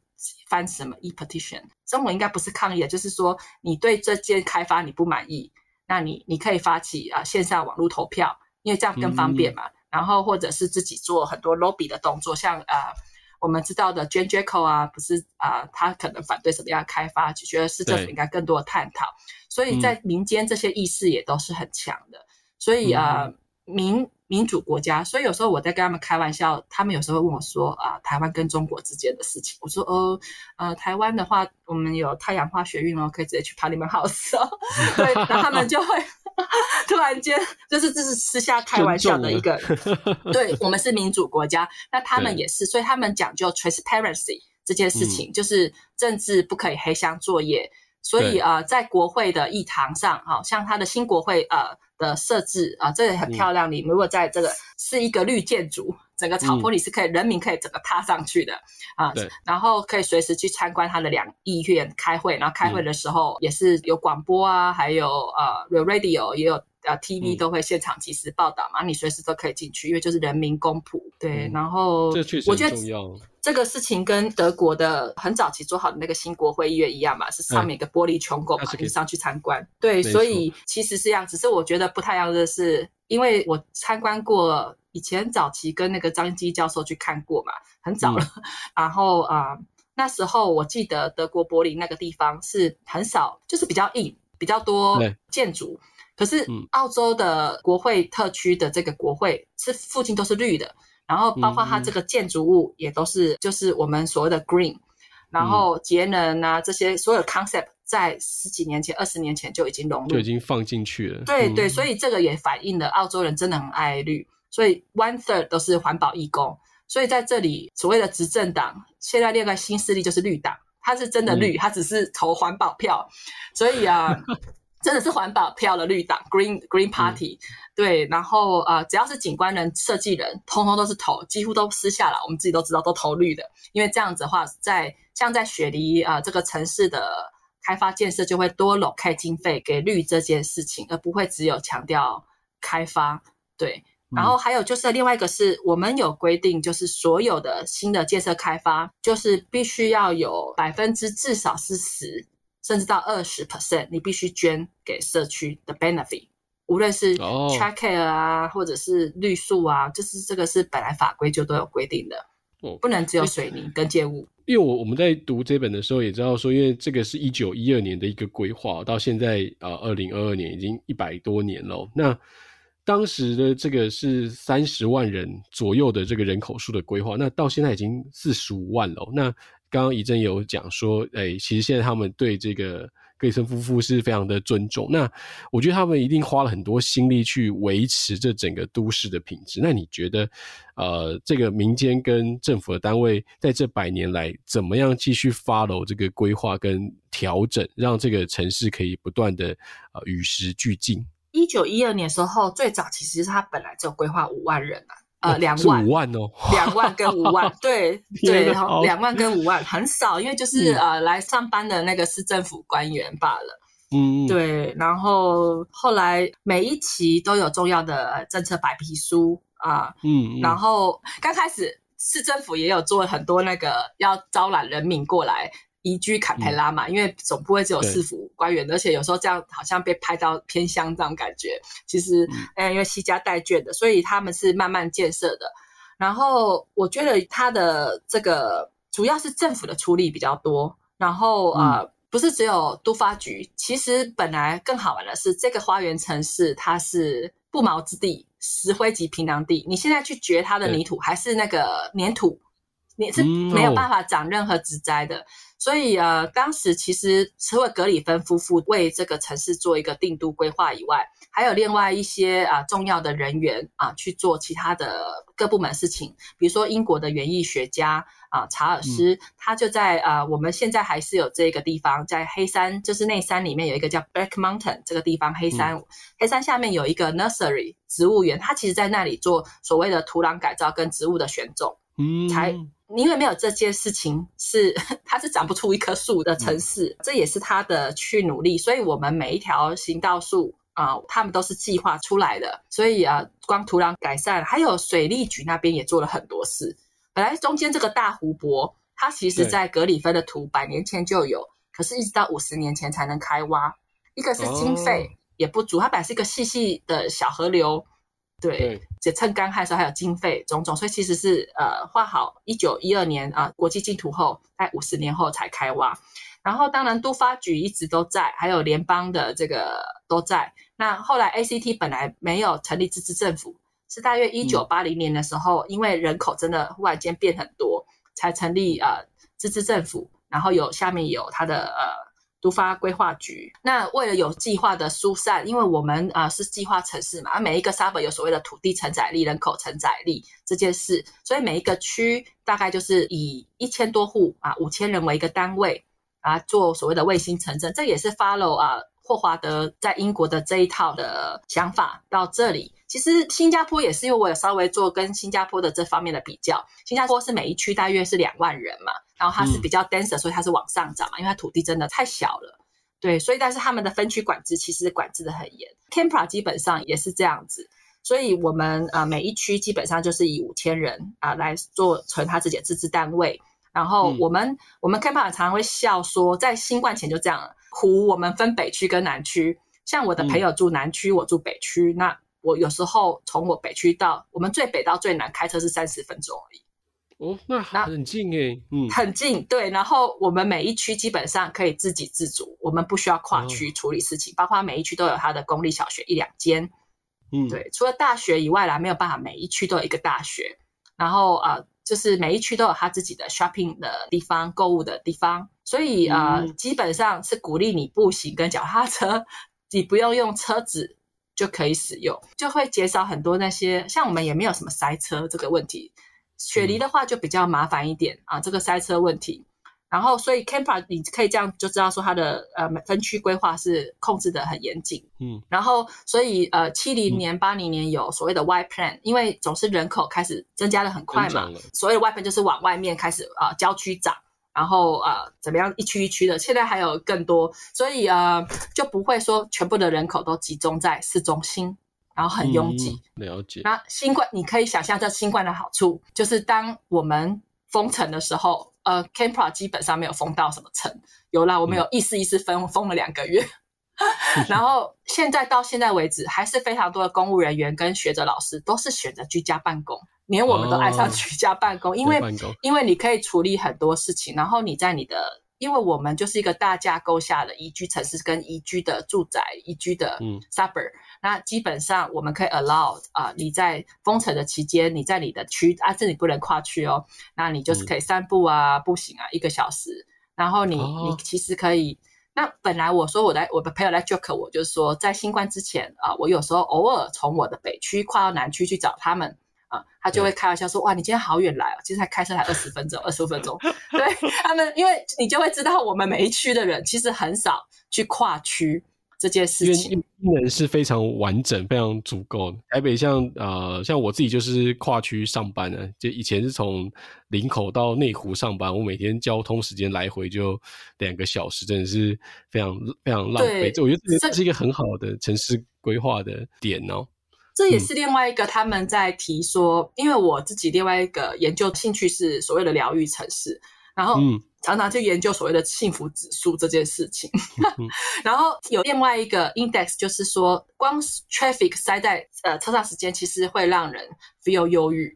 翻什么 e-petition，中文应该不是抗议，就是说你对这件开发你不满意，那你你可以发起啊线上网络投票，因为这样更方便嘛。嗯、然后或者是自己做很多 lobby 的动作，像啊我们知道的 Jane Jacko 啊，不是啊他可能反对什么样的开发，就觉得市政府应该更多的探讨。所以在民间这些意识也都是很强的，所以啊、呃、民。民主国家，所以有时候我在跟他们开玩笑，他们有时候会问我说：“啊，台湾跟中国之间的事情。”我说：“哦，呃，台湾的话，我们有太阳花学运哦，可以直接去 Parliament House 哦。”对，然后他们就会 突然间，就是这是私下开玩笑的一个，对，我们是民主国家，那他们也是，所以他们讲究 transparency 这件事情，嗯、就是政治不可以黑箱作业。所以啊、呃，在国会的议堂上，好像他的新国会呃的设置啊、呃，这个很漂亮。你如果在这个是一个绿建筑，整个草坡里是可以、嗯、人民可以整个踏上去的啊，对，然后可以随时去参观他的两议院开会，然后开会的时候也是有广播啊，还有呃有 radio 也有。呃，TV 都会现场及时报道嘛，嗯、你随时都可以进去，因为就是人民公仆。对，嗯、然后这确实很重要。我觉得这个事情跟德国的很早期做好的那个新国会议院一样嘛，是上面一个玻璃穹拱嘛，你、嗯、上去参观。对，所以其实是这样，只是我觉得不太一样的是，因为我参观过以前早期跟那个张基教授去看过嘛，很早了。嗯、然后啊、呃，那时候我记得德国柏林那个地方是很少，就是比较硬，比较多建筑。可是澳洲的国会特区的这个国会是附近都是绿的，然后包括它这个建筑物也都是就是我们所谓的 green，然后节能啊这些所有 concept 在十几年前、二十年前就已经融入，就已经放进去了。对对，所以这个也反映了澳洲人真的很爱绿，所以 one third 都是环保义工。所以在这里所谓的执政党现在另外新势力就是绿党，它是真的绿，它只是投环保票，所以啊。真的是环保票的绿党 Green Green Party，、嗯、对，然后呃，只要是景观人、设计人，通通都是投，几乎都私下了，我们自己都知道都投绿的，因为这样子的话，在像在雪梨啊、呃、这个城市的开发建设就会多 locate 经费给绿这件事情，而不会只有强调开发。对，然后还有就是另外一个是我们有规定，就是所有的新的建设开发，就是必须要有百分之至少是十。甚至到二十 percent，你必须捐给社区的 benefit，无论是 childcare 啊，oh. 或者是绿树啊，就是这个是本来法规就都有规定的，oh. 不能只有水泥跟建物。因为我我们在读这本的时候也知道说，因为这个是一九一二年的一个规划，到现在啊二零二二年已经一百多年了。那当时的这个是三十万人左右的这个人口数的规划，那到现在已经四十五万了。那刚刚怡正有讲说，哎、其实现在他们对这个格里森夫妇是非常的尊重。那我觉得他们一定花了很多心力去维持这整个都市的品质。那你觉得，呃，这个民间跟政府的单位在这百年来，怎么样继续 follow 这个规划跟调整，让这个城市可以不断的呃与时俱进？一九一二年的时候，最早其实他本来就规划五万人啊。呃，两万，五万哦，两万跟五万，对 对，然后两万跟五万很少，因为就是、嗯、呃来上班的那个市政府官员罢了，嗯，对，然后后来每一期都有重要的政策白皮书啊，嗯，然后刚开始市政府也有做很多那个要招揽人民过来。移居坎培拉嘛，嗯、因为总不会只有四府官员，而且有时候这样好像被拍到偏乡这种感觉。其实，嗯，因为西家带眷的，所以他们是慢慢建设的。然后，我觉得他的这个主要是政府的出力比较多。然后，呃，嗯、不是只有都发局，其实本来更好玩的是，这个花园城市它是不毛之地，石灰级平壤地。你现在去掘它的泥土，还是那个粘土，你是没有办法长任何植栽的。所以呃，当时其实除了格里芬夫妇为这个城市做一个定都规划以外，还有另外一些啊、呃、重要的人员啊去做其他的各部门事情。比如说英国的园艺学家啊查尔斯，嗯、他就在啊我们现在还是有这个地方，在黑山，就是内山里面有一个叫 Black Mountain 这个地方，黑山、嗯、黑山下面有一个 Nursery 植物园，他其实在那里做所谓的土壤改造跟植物的选种，嗯，才。因为没有这件事情是，是 它是长不出一棵树的城市，嗯、这也是他的去努力。所以，我们每一条行道树啊、呃，他们都是计划出来的。所以啊，光土壤改善，还有水利局那边也做了很多事。本来中间这个大湖泊，它其实在格里芬的图百年前就有，可是一直到五十年前才能开挖。一个是经费也不足，哦、它本来是一个细细的小河流。对，就趁干旱的时候还有经费种种，所以其实是呃画好一九一二年啊、呃、国际竞图后，在五十年后才开挖。然后当然都发局一直都在，还有联邦的这个都在。那后来 ACT 本来没有成立自治政府，是大约一九八零年的时候，嗯、因为人口真的忽然间变很多，才成立呃自治政府。然后有下面有它的呃。都发规划局。那为了有计划的疏散，因为我们啊、是计划城市嘛，每一个 suburb 有所谓的土地承载力、人口承载力这件事，所以每一个区大概就是以一千多户啊五千人为一个单位啊做所谓的卫星城镇，这也是 follow 啊。霍华德在英国的这一套的想法到这里，其实新加坡也是，因为我有稍微做跟新加坡的这方面的比较。新加坡是每一区大约是两万人嘛，然后它是比较 denser，所以它是往上涨嘛，因为它土地真的太小了。对，所以但是他们的分区管制其实管制的很严。Canberra 基本上也是这样子，所以我们啊每一区基本上就是以五千人啊来做成他自己的自治单位。然后我们、嗯、我们 Canberra 常常会笑说，在新冠前就这样。湖我们分北区跟南区，像我的朋友住南区，嗯、我住北区。那我有时候从我北区到我们最北到最南开车是三十分钟而已。哦，那很近诶，嗯，很近。对，然后我们每一区基本上可以自给自足，我们不需要跨区处理事情，哦、包括每一区都有它的公立小学一两间。嗯，对，除了大学以外啦，没有办法每一区都有一个大学。然后啊。呃就是每一区都有他自己的 shopping 的地方、购物的地方，所以啊、呃，基本上是鼓励你步行跟脚踏车，你不用用车子就可以使用，就会减少很多那些像我们也没有什么塞车这个问题。雪梨的话就比较麻烦一点啊，这个塞车问题。然后，所以 Canberra 你可以这样就知道说它的呃分区规划是控制的很严谨。嗯，然后所以呃七零年八零年有所谓的 Y Plan，因为总是人口开始增加的很快嘛，所谓的 Y Plan 就是往外面开始啊、呃、郊区长，然后呃怎么样一区一区的，现在还有更多，所以呃就不会说全部的人口都集中在市中心，然后很拥挤。嗯、了解。那新冠你可以想象这新冠的好处，就是当我们封城的时候。呃，Canberra 基本上没有封到什么城，有啦，我们有一丝一丝封、嗯、封了两个月，然后现在到现在为止，还是非常多的公务人员跟学者老师都是选择居家办公，连我们都爱上居家办公，哦、因为因为你可以处理很多事情，然后你在你的。因为我们就是一个大架构下的宜居城市跟宜居的住宅、宜居的 suburb，嗯，那基本上我们可以 allow 啊，呃，你在封城的期间，你在你的区啊，这里不能跨区哦，那你就是可以散步啊、嗯、步行啊一个小时，然后你、哦、你其实可以，那本来我说我来我的朋友来 joke 我，就是说在新冠之前啊，我有时候偶尔从我的北区跨到南区去找他们。啊，他就会开玩笑说：“哇，你今天好远来哦，其实才开车才二十分钟，二十五分钟。”对他们，因为你就会知道，我们每一区的人其实很少去跨区这件事情。因为人是非常完整、非常足够的。台北像呃，像我自己就是跨区上班的，就以前是从林口到内湖上班，我每天交通时间来回就两个小时，真的是非常非常浪费。这我觉得这是一个很好的城市规划的点哦。这也是另外一个他们在提说，嗯、因为我自己另外一个研究兴趣是所谓的疗愈城市，然后常常去研究所谓的幸福指数这件事情。嗯、然后有另外一个 index，就是说光 traffic 塞在呃车上时间，其实会让人 feel 忧郁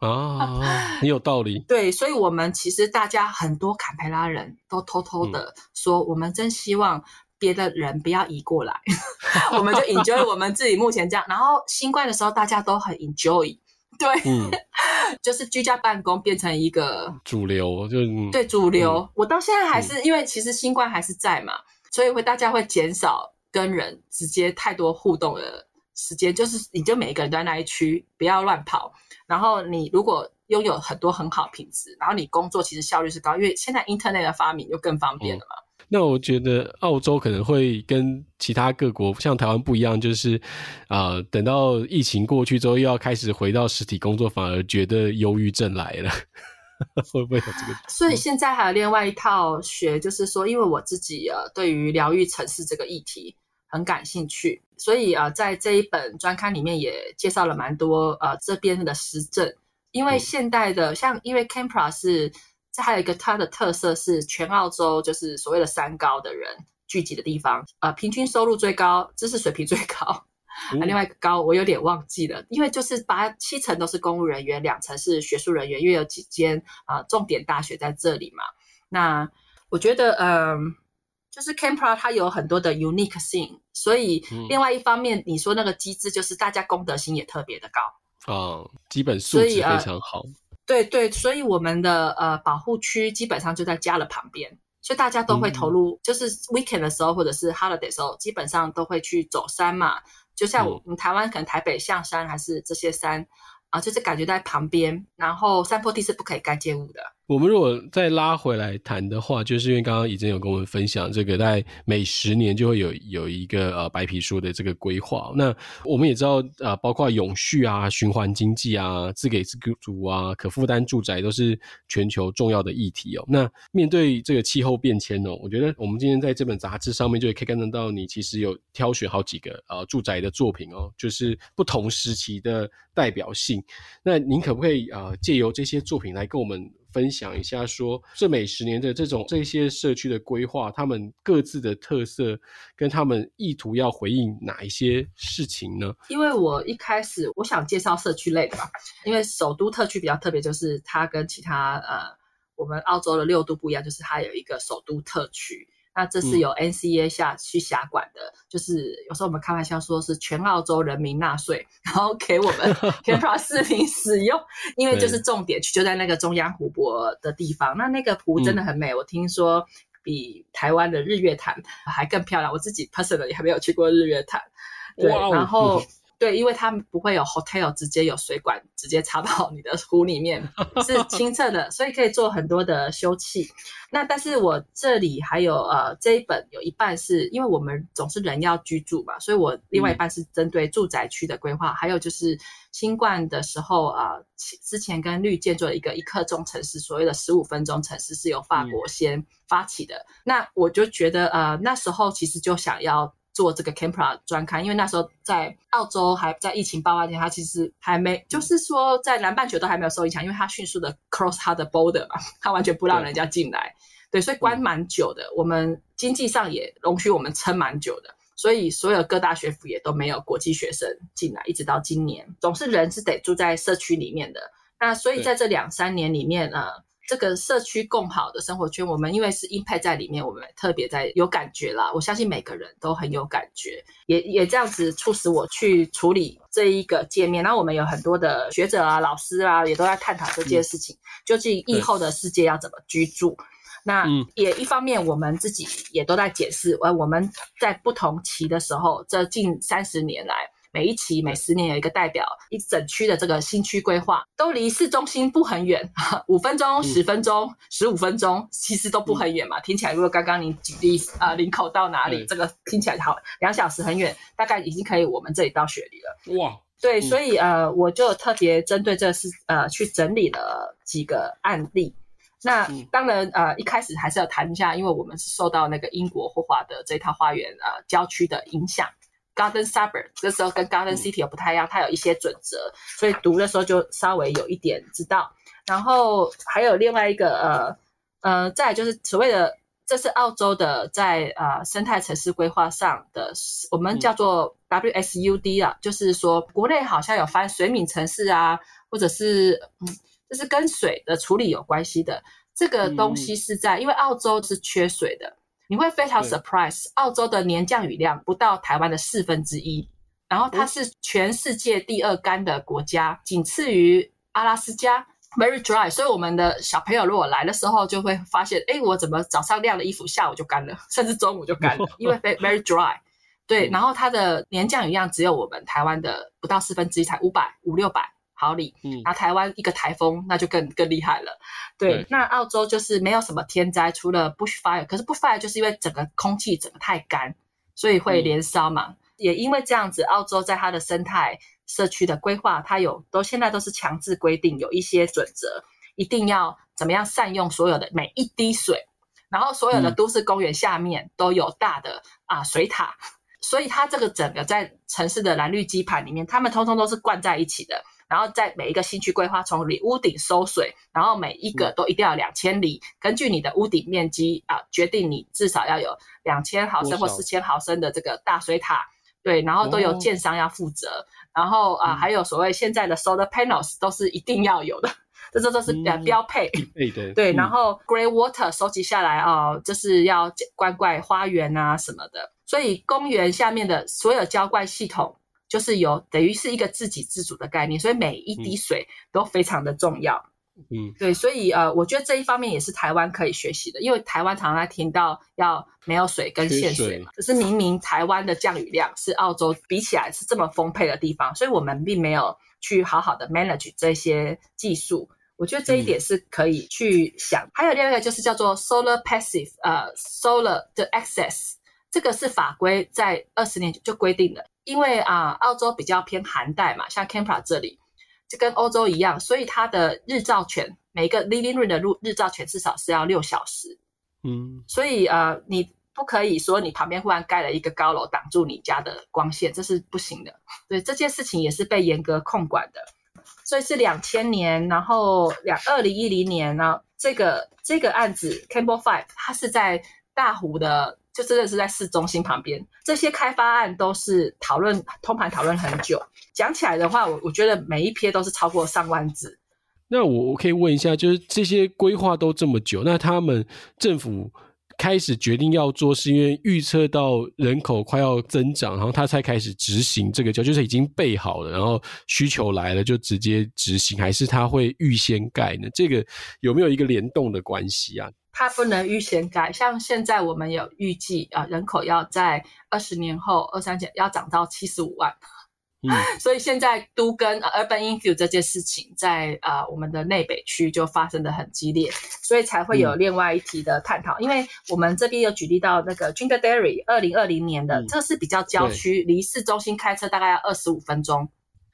啊，很有道理。对，所以我们其实大家很多坎培拉人都偷偷的说，嗯、我们真希望。别的人不要移过来，我们就 enjoy 我们自己目前这样。然后新冠的时候，大家都很 enjoy，对，嗯、就是居家办公变成一个主流，就对主流。嗯、我到现在还是、嗯、因为其实新冠还是在嘛，所以会大家会减少跟人直接太多互动的时间，就是你就每一个人都在那一区，不要乱跑。然后你如果拥有很多很好品质，然后你工作其实效率是高，因为现在 internet 的发明又更方便了嘛。嗯那我觉得澳洲可能会跟其他各国像台湾不一样，就是啊、呃，等到疫情过去之后，又要开始回到实体工作，反而觉得忧郁症来了，会不会有这个？所以现在还有另外一套学，就是说，因为我自己呃对于疗愈城市这个议题很感兴趣，所以啊、呃，在这一本专刊里面也介绍了蛮多呃这边的实证，因为现代的、嗯、像因为 Canberra 是。这还有一个它的特色是全澳洲就是所谓的三高的人聚集的地方，呃，平均收入最高，知识水平最高，啊、另外一个高我有点忘记了，因为就是八七成都是公务人员，两成是学术人员，因为有几间啊、呃、重点大学在这里嘛。那我觉得，嗯、呃，就是 Canberra 它有很多的 unique thing，所以另外一方面，你说那个机制就是大家公德心也特别的高啊、哦，基本素质非常好。对对，所以我们的呃保护区基本上就在家的旁边，所以大家都会投入，嗯、就是 weekend 的时候或者是 holiday 的时候，基本上都会去走山嘛。就像我们台湾可能台北象山还是这些山啊，就是感觉在旁边，然后山坡地是不可以盖建物的。我们如果再拉回来谈的话，就是因为刚刚已经有跟我们分享，这个在每十年就会有有一个呃白皮书的这个规划。那我们也知道啊、包括永续啊、循环经济啊、自给自足啊、可负担住宅都是全球重要的议题哦。那面对这个气候变迁哦，我觉得我们今天在这本杂志上面就可以看得到，你其实有挑选好几个呃住宅的作品哦，就是不同时期的代表性。那您可不可以呃借由这些作品来跟我们分享一下，说这每十年的这种这些社区的规划，他们各自的特色跟他们意图要回应哪一些事情呢？因为我一开始我想介绍社区类的吧，因为首都特区比较特别，就是它跟其他呃我们澳洲的六都不一样，就是它有一个首都特区。那这是由 NCA 下去辖管的，嗯、就是有时候我们开玩笑说是全澳洲人民纳税，然后给我们 Kempra 市民使用，因为就是重点区就在那个中央湖泊的地方。那那个湖真的很美，嗯、我听说比台湾的日月潭还更漂亮。我自己 personally 还没有去过日月潭，对，然后。对，因为它们不会有 hotel 直接有水管直接插到你的湖里面，是清澈的，所以可以做很多的休憩。那但是我这里还有呃这一本有一半是因为我们总是人要居住嘛，所以我另外一半是针对住宅区的规划，嗯、还有就是新冠的时候啊、呃，之前跟绿建做了一个一刻钟城市，所谓的十五分钟城市是由法国先发起的。嗯、那我就觉得呃那时候其实就想要。做这个 Campra 专刊，因为那时候在澳洲还在疫情爆发前，它其实还没，就是说在南半球都还没有受影响，因为它迅速的 cross 他的 border 嘛，它完全不让人家进来，对，对，所以关蛮久的。嗯、我们经济上也容许我们撑蛮久的，所以所有各大学府也都没有国际学生进来，一直到今年，总是人是得住在社区里面的。那所以在这两三年里面呢。这个社区共好的生活圈，我们因为是 impact 在里面，我们特别在有感觉啦。我相信每个人都很有感觉，也也这样子促使我去处理这一个界面。然后我们有很多的学者啊、老师啊，也都在探讨这件事情，嗯、究竟以后的世界要怎么居住。嗯、那也一方面，我们自己也都在解释，呃我们在不同期的时候，这近三十年来。每一期每十年有一个代表，一整区的这个新区规划都离市中心不很远，五分钟、十分钟、十五、嗯、分钟，其实都不很远嘛。嗯、听起来，如果刚刚你举例啊，林口到哪里，嗯、这个听起来好，两小时很远，大概已经可以我们这里到雪梨了。哇，对，嗯、所以呃，我就特别针对这事呃去整理了几个案例。那、嗯、当然呃，一开始还是要谈一下，因为我们是受到那个英国霍华德这套花园呃郊区的影响。Garden Suburb 这时候跟 Garden City 有不太一样，它有一些准则，所以读的时候就稍微有一点知道。然后还有另外一个呃呃，再来就是所谓的，这是澳洲的在呃生态城市规划上的，我们叫做 WSUD 啊，就是说国内好像有翻水敏城市啊，或者是嗯，这是跟水的处理有关系的这个东西是在，因为澳洲是缺水的。你会非常 surprise，澳洲的年降雨量不到台湾的四分之一，然后它是全世界第二干的国家，仅次于阿拉斯加，very dry。所以我们的小朋友如果来的时候，就会发现，哎，我怎么早上晾的衣服，下午就干了，甚至中午就干了，因为 very dry。对，然后它的年降雨量只有我们台湾的不到四分之一，才五百五六百。毫里，嗯，然后台湾一个台风，那就更更厉害了。对，对，那澳洲就是没有什么天灾，除了 bushfire，可是 bushfire 就是因为整个空气整个太干，所以会连烧嘛。嗯、也因为这样子，澳洲在它的生态社区的规划，它有都现在都是强制规定，有一些准则，一定要怎么样善用所有的每一滴水，然后所有的都市公园下面都有大的、嗯、啊水塔，所以它这个整个在城市的蓝绿基盘里面，它们通通都是灌在一起的。然后在每一个新区规划，从你屋顶收水，然后每一个都一定要两千里，根据你的屋顶面积啊，决定你至少要有两千毫升或四千毫升的这个大水塔，对，然后都有建商要负责，然后啊，还有所谓现在的 solar panels 都是一定要有的，这这都是标标配，对，然后 grey water 收集下来哦，就是要灌溉花园啊什么的，所以公园下面的所有浇灌系统。就是有等于是一个自给自足的概念，所以每一滴水都非常的重要。嗯，对，所以呃，我觉得这一方面也是台湾可以学习的，因为台湾常常听到要没有水跟限水嘛，可是明明台湾的降雨量是澳洲比起来是这么丰沛的地方，所以我们并没有去好好的 manage 这些技术。我觉得这一点是可以去想。嗯、还有另外一个就是叫做 solar passive，呃，solar 的 access，这个是法规在二十年就规定的，因为啊、呃，澳洲比较偏寒带嘛，像 Canberra 这里。就跟欧洲一样，所以它的日照权，每一个 living room 的日日照权至少是要六小时。嗯，所以呃，你不可以说你旁边忽然盖了一个高楼挡住你家的光线，这是不行的。对，这件事情也是被严格控管的。所以是两千年，然后两二零一零年呢，这个这个案子 Campbell Five，它是在大湖的。就真的是在市中心旁边，这些开发案都是讨论通盘讨论很久。讲起来的话，我我觉得每一篇都是超过上万字。那我我可以问一下，就是这些规划都这么久，那他们政府开始决定要做，是因为预测到人口快要增长，然后他才开始执行这个，就就是已经备好了，然后需求来了就直接执行，还是他会预先盖呢？这个有没有一个联动的关系啊？它不能预先改，像现在我们有预计啊，人口要在二十年后二三年要涨到七十五万，嗯，所以现在都跟 urban infill 这件事情在啊我们的内北区就发生的很激烈，所以才会有另外一题的探讨。嗯、因为我们这边有举例到那个 Jindaderry 二零二零年的，嗯、这是比较郊区，离市中心开车大概要二十五分钟。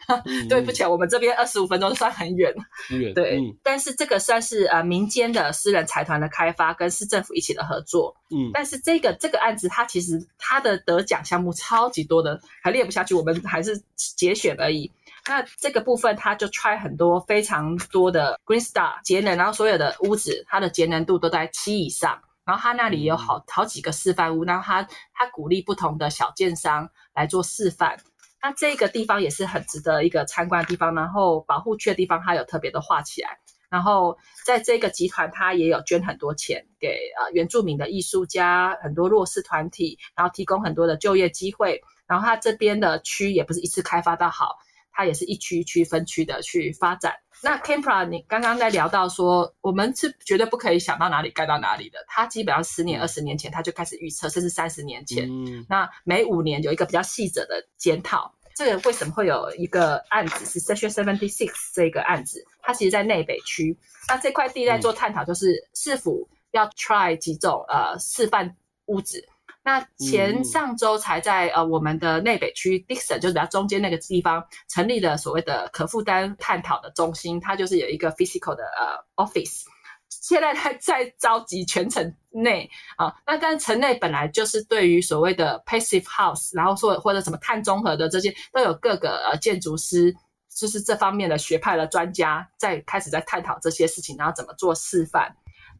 对不起，我们这边二十五分钟算很远。远对，嗯、但是这个算是呃民间的私人财团的开发，跟市政府一起的合作。嗯，但是这个这个案子，它其实它的得奖项目超级多的，还列不下去，我们还是节选而已。那这个部分，它就 try 很多非常多的 Green Star 节能，然后所有的屋子它的节能度都在七以上，然后它那里有好好几个示范屋，然后它它鼓励不同的小建商来做示范。那这个地方也是很值得一个参观的地方，然后保护区的地方它有特别的画起来，然后在这个集团它也有捐很多钱给呃原住民的艺术家，很多弱势团体，然后提供很多的就业机会，然后它这边的区也不是一次开发到好，它也是一区一区分区的去发展。那 Campra 你刚刚在聊到说，我们是绝对不可以想到哪里盖到哪里的，它基本上十年、二十年前它就开始预测，甚至三十年前，嗯、那每五年有一个比较细致的检讨。这个为什么会有一个案子是 Section Seventy Six 这个案子？它其实在内北区。那这块地在做探讨，就是是否要 try 几种呃示范屋子。那前上周才在呃我们的内北区 Dixon，就是比较中间那个地方成立了所谓的可负担探讨的中心，它就是有一个 physical 的呃 office。现在在在召集全城内啊，那但城内本来就是对于所谓的 passive house，然后说或者什么碳中和的这些，都有各个呃建筑师，就是这方面的学派的专家在开始在探讨这些事情，然后怎么做示范。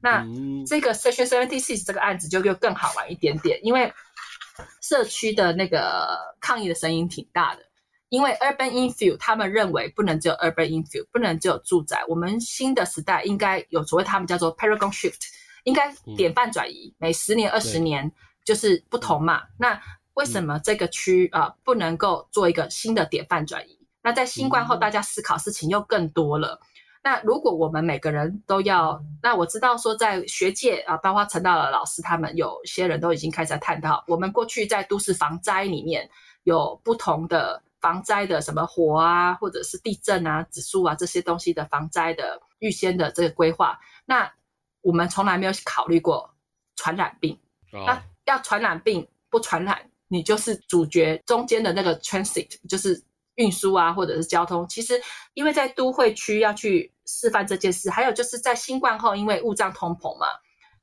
那这个 Section 76这个案子就又更好玩一点点，因为社区的那个抗议的声音挺大的。因为 urban infill，他们认为不能只有 urban infill，不能只有住宅。我们新的时代应该有所谓他们叫做 paragon shift，应该典范转移，每十年、二十年就是不同嘛。那为什么这个区啊、呃、不能够做一个新的典范转移？那在新冠后，大家思考事情又更多了。那如果我们每个人都要，那我知道说在学界啊，包括陈道的老师，他们有些人都已经开始在探讨，我们过去在都市防灾里面有不同的。防灾的什么火啊，或者是地震啊、指数啊这些东西的防灾的预先的这个规划，那我们从来没有考虑过传染病。Oh. 那要传染病不传染，你就是主角中间的那个 transit，就是运输啊，或者是交通。其实因为在都会区要去示范这件事，还有就是在新冠后，因为物价通膨嘛，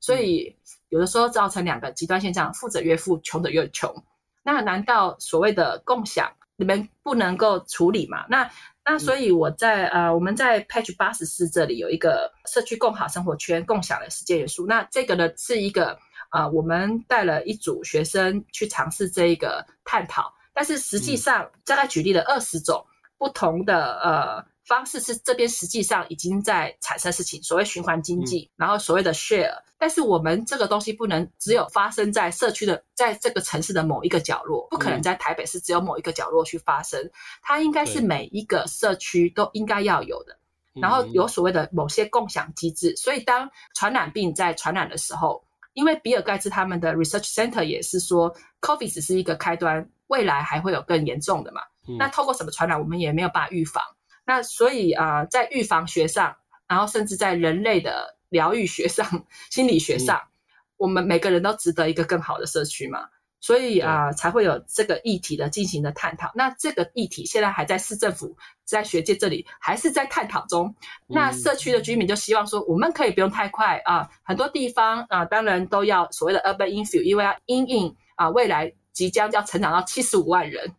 所以有的时候造成两个极端现象：富者越富，穷者越穷。那难道所谓的共享？你们不能够处理嘛？那那所以我在、嗯、呃，我们在 Page 八十四这里有一个社区共好生活圈共享的实践元素。那这个呢是一个啊、呃，我们带了一组学生去尝试这一个探讨，但是实际上大概举例了二十种不同的呃。方式是这边实际上已经在产生事情，所谓循环经济，嗯、然后所谓的 share，但是我们这个东西不能只有发生在社区的，在这个城市的某一个角落，不可能在台北市只有某一个角落去发生，它应该是每一个社区都应该要有的。然后有所谓的某些共享机制。所以当传染病在传染的时候，因为比尔盖茨他们的 research center 也是说，COVID 只是一个开端，未来还会有更严重的嘛。那透过什么传染，我们也没有办法预防。那所以啊、呃，在预防学上，然后甚至在人类的疗愈学上、心理学上，我们每个人都值得一个更好的社区嘛。所以啊、呃，才会有这个议题的进行的探讨。那这个议题现在还在市政府、在学界这里还是在探讨中。那社区的居民就希望说，我们可以不用太快啊，很多地方啊、呃，当然都要所谓的 urban infill，因为要因应啊未来即将要成长到七十五万人，嗯，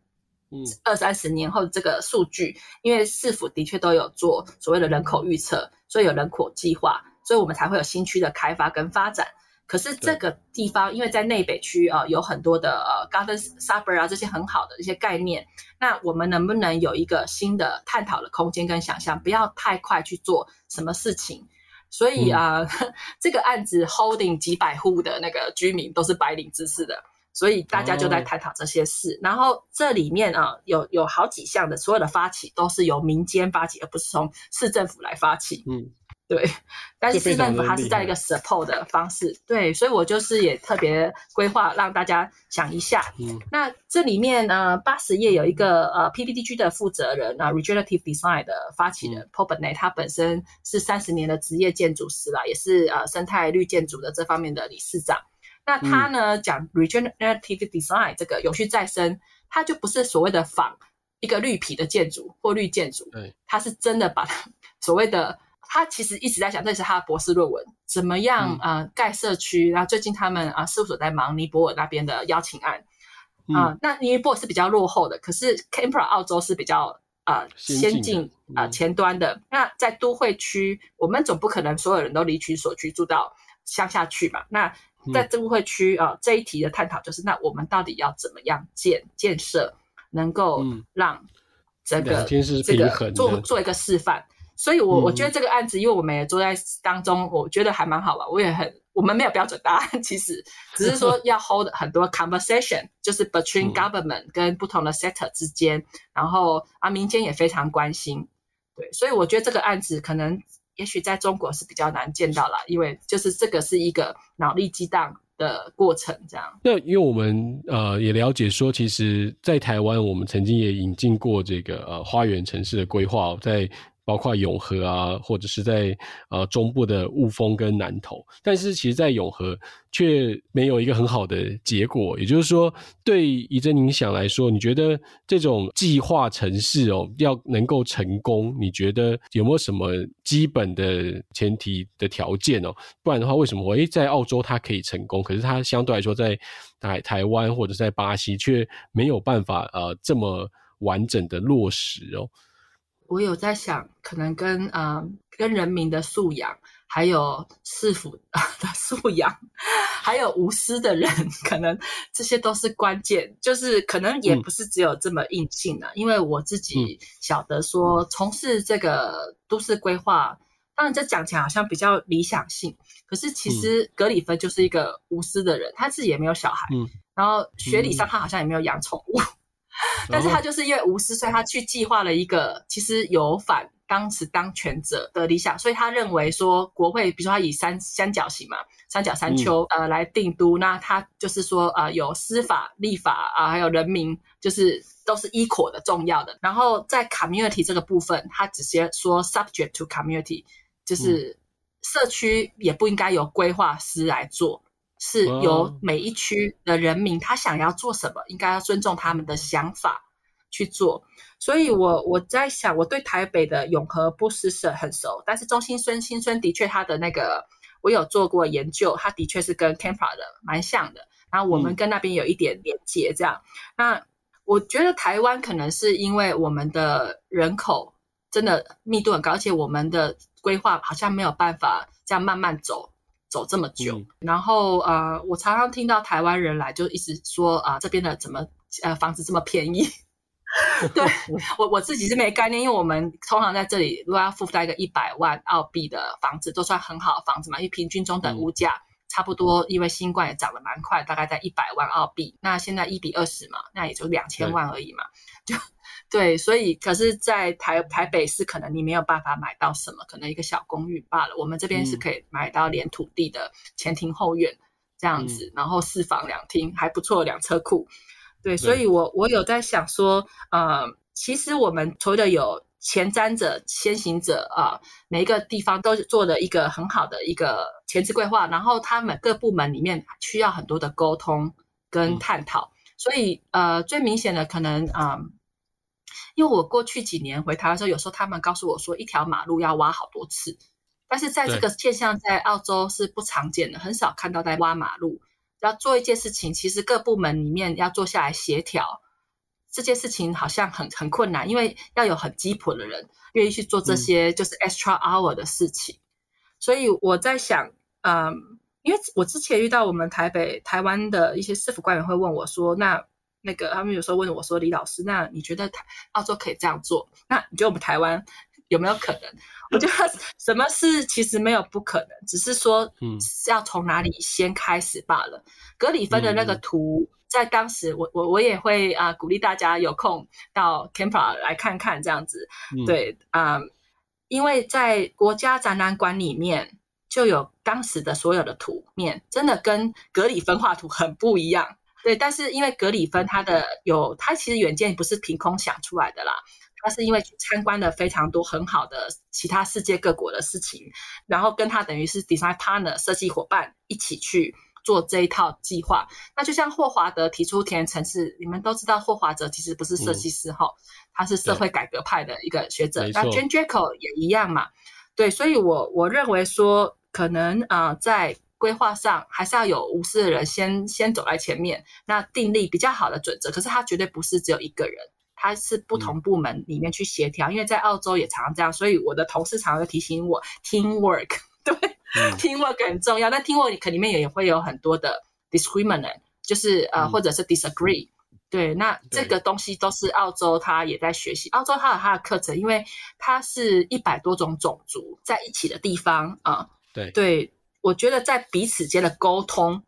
二三十年后的这个数据，因为市府的确都有做所谓的人口预测，所以有人口计划，所以我们才会有新区的开发跟发展。可是这个地方，因为在内北区啊，有很多的呃 garden suburb 啊这些很好的一些概念，那我们能不能有一个新的探讨的空间跟想象，不要太快去做什么事情？所以啊，嗯、这个案子 holding 几百户的那个居民都是白领知识的，所以大家就在探讨这些事。哦、然后这里面啊，有有好几项的所有的发起都是由民间发起，而不是从市政府来发起。嗯。对，但是市政府它是在一个 support 的方式，对，所以我就是也特别规划让大家想一下。嗯，那这里面呢，八十页有一个呃 PPTG 的负责人啊，Regenerative Design 的发起人他本身是三十年的职业建筑师啦，也是呃生态绿建筑的这方面的理事长。那他呢讲 Regenerative Design 这个永续再生，他就不是所谓的仿一个绿皮的建筑或绿建筑，对，他是真的把它所谓的。他其实一直在想，这是他的博士论文，怎么样啊、盖社区？然后最近他们啊事务所在忙尼泊尔那边的邀请案啊、呃，那尼泊尔是比较落后的，可是 Canberra 澳洲是比较啊、呃、先进啊、呃、前端的。那在都会区，我们总不可能所有人都离群所居住到乡下去嘛？那在都会区啊、呃、这一题的探讨就是，那我们到底要怎么样建建设，能够让这个、嗯、这个做做一个示范？所以我，我我觉得这个案子，因为我们也坐在当中，我觉得还蛮好玩。我也很，我们没有标准答案，其实只是说 要 hold 很多 conversation，就是 between government 跟不同的 sector 之间，然后啊，民间也非常关心。对，所以我觉得这个案子可能也许在中国是比较难见到了，因为就是这个是一个脑力激荡的过程，这样。那因为我们呃也了解说，其实，在台湾我们曾经也引进过这个呃花园城市的规划，在。包括永和啊，或者是在呃中部的雾峰跟南投，但是其实，在永和却没有一个很好的结果。也就是说，对怡珍您想来说，你觉得这种计划城市哦，要能够成功，你觉得有没有什么基本的前提的条件哦？不然的话，为什么诶在澳洲它可以成功，可是它相对来说在台台湾或者在巴西却没有办法呃这么完整的落实哦？我有在想，可能跟呃跟人民的素养，还有市府 的素养，还有无私的人，可能这些都是关键。就是可能也不是只有这么硬性的，嗯、因为我自己晓得说，从事这个都市规划，当然这讲起来好像比较理想性，可是其实格里芬就是一个无私的人，他自己也没有小孩，嗯、然后学理上他好像也没有养宠物。嗯但是他就是因为无私，所以他去计划了一个其实有反当时当权者的理想，所以他认为说国会，比如说他以三三角形嘛，三角三丘呃来定都，那他就是说呃有司法、立法啊，还有人民，就是都是 equal 的重要的。然后在 community 这个部分，他直接说 subject to community，就是社区也不应该由规划师来做。是由每一区的人民，他想要做什么，应该要尊重他们的想法去做。所以我我在想，我对台北的永和不是很熟，但是中心村新村的确它的那个我有做过研究，它的确是跟 Campa 的蛮像的。然后我们跟那边有一点连接，这样。嗯、那我觉得台湾可能是因为我们的人口真的密度很高，而且我们的规划好像没有办法这样慢慢走。走这么久，嗯、然后呃，我常常听到台湾人来就一直说啊、呃，这边的怎么呃房子这么便宜？对我我自己是没概念，因为我们通常在这里如果要负担一个一百万澳币的房子，都算很好的房子嘛，因为平均中等物价、嗯、差不多，因为新冠也涨得蛮快，大概在一百万澳币。那现在一比二十嘛，那也就两千万而已嘛，就对，所以可是，在台台北市可能你没有办法买到什么，可能一个小公寓罢了。我们这边是可以买到连土地的前庭后院这样子，嗯、然后四房两厅还不错，两车库。对，所以我我有在想说，呃，其实我们除了有前瞻者、先行者啊、呃，每一个地方都做了一个很好的一个前置规划，然后他们各部门里面需要很多的沟通跟探讨。嗯、所以呃，最明显的可能啊。呃因为我过去几年回台湾的时候，有时候他们告诉我说，一条马路要挖好多次，但是在这个现象在澳洲是不常见的，很少看到在挖马路。要做一件事情，其实各部门里面要坐下来协调，这件事情好像很很困难，因为要有很鸡婆的人愿意去做这些就是 extra hour 的事情。嗯、所以我在想，嗯，因为我之前遇到我们台北、台湾的一些市府官员会问我说，那。那个他们有时候问我说：“李老师，那你觉得台澳洲可以这样做？那你觉得我们台湾有没有可能？”我觉得 什么事其实没有不可能，只是说嗯，要从哪里先开始罢了。格里芬的那个图，在当时我我我也会啊鼓励大家有空到 Canberra 来看看这样子。对啊，因为在国家展览馆里面就有当时的所有的图面，真的跟格里芬画图很不一样。对，但是因为格里芬他的有，他其实远见不是凭空想出来的啦，他是因为去参观了非常多很好的其他世界各国的事情，然后跟他等于是 design partner 设计伙伴一起去做这一套计划。那就像霍华德提出田园城市，你们都知道霍华德其实不是设计师哈，嗯、他是社会改革派的一个学者。那 Jane Jacobs 也一样嘛，对，所以我我认为说可能啊、呃、在。规划上还是要有无私的人先先走在前面，那订立比较好的准则。可是他绝对不是只有一个人，他是不同部门里面去协调。嗯、因为在澳洲也常常这样，所以我的同事常常会提醒我，teamwork 对、嗯、，teamwork 很重要。但 teamwork 里面也会有很多的 discriminant，就是呃、嗯、或者是 disagree。对，那这个东西都是澳洲他也在学习。澳洲它有它的课程，因为它是一百多种种族在一起的地方啊。呃、对对。我觉得在彼此间的沟通，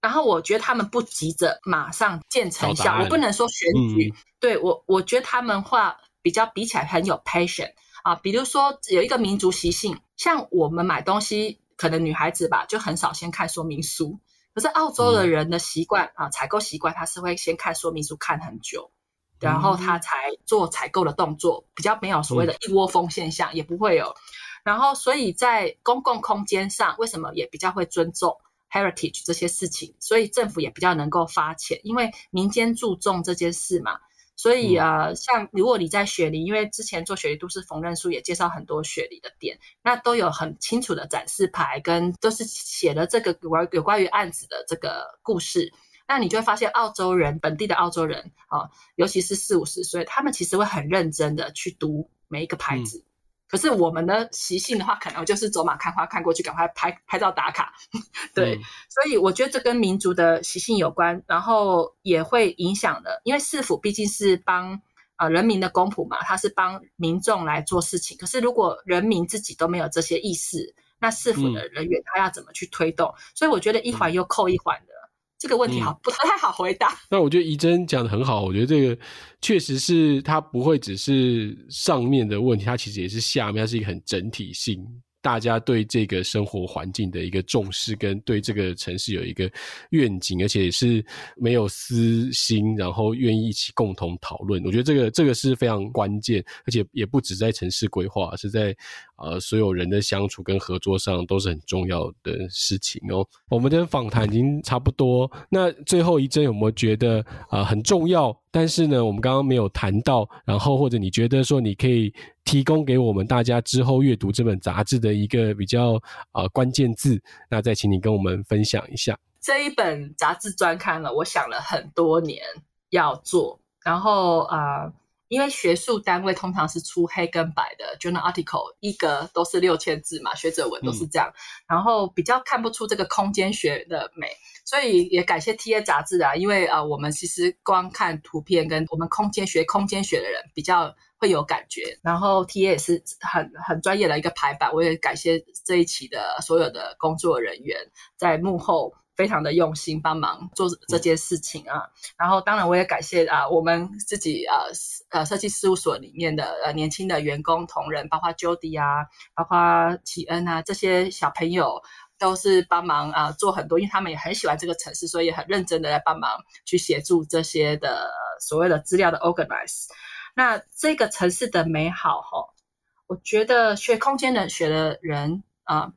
然后我觉得他们不急着马上见成效。我不能说选举，嗯、对我，我觉得他们话比较比起来很有 patience 啊。比如说有一个民族习性，像我们买东西，可能女孩子吧就很少先看说明书，可是澳洲的人的习惯、嗯、啊，采购习惯他是会先看说明书看很久，然后他才做采购的动作，比较没有所谓的一窝蜂现象，嗯、也不会有。然后，所以在公共空间上，为什么也比较会尊重 heritage 这些事情？所以政府也比较能够发钱，因为民间注重这件事嘛。所以呃，像如果你在雪梨，因为之前做雪梨都市缝纫书也介绍很多雪梨的店，那都有很清楚的展示牌，跟都是写了这个有关有关于案子的这个故事。那你就会发现，澳洲人本地的澳洲人啊，尤其是四五十岁，他们其实会很认真的去读每一个牌子。嗯可是我们的习性的话，可能就是走马看花，看过去赶快拍拍照打卡。对，嗯、所以我觉得这跟民族的习性有关，然后也会影响的。因为市府毕竟是帮啊、呃、人民的公仆嘛，他是帮民众来做事情。可是如果人民自己都没有这些意识，那市府的人员他要怎么去推动？嗯、所以我觉得一环又扣一环的。这个问题好、嗯、不太好回答。那我觉得怡珍讲的很好，我觉得这个确实是它不会只是上面的问题，它其实也是下面，它是一个很整体性。大家对这个生活环境的一个重视，跟对这个城市有一个愿景，而且也是没有私心，然后愿意一起共同讨论。我觉得这个这个是非常关键，而且也不止在城市规划，是在呃所有人的相处跟合作上都是很重要的事情哦。我们的访谈已经差不多，那最后怡珍有没有觉得啊、呃、很重要？但是呢，我们刚刚没有谈到，然后或者你觉得说你可以提供给我们大家之后阅读这本杂志的一个比较呃关键字，那再请你跟我们分享一下。这一本杂志专刊呢，我想了很多年要做，然后啊、因为学术单位通常是出黑跟白的 journal article，一格都是六千字嘛，学者文都是这样，嗯、然后比较看不出这个空间学的美。所以也感谢 TA 杂志啊，因为啊、呃，我们其实光看图片，跟我们空间学空间学的人比较会有感觉。然后 TA 也是很很专业的一个排版，我也感谢这一期的所有的工作人员在幕后非常的用心帮忙做这件事情啊。然后当然我也感谢啊我们自己呃呃设计事务所里面的呃年轻的员工同仁，包括 Jody 啊，包括启恩啊这些小朋友。都是帮忙啊，做很多，因为他们也很喜欢这个城市，所以也很认真的来帮忙去协助这些的所谓的资料的 organize。那这个城市的美好哈，我觉得学空间的学的人啊，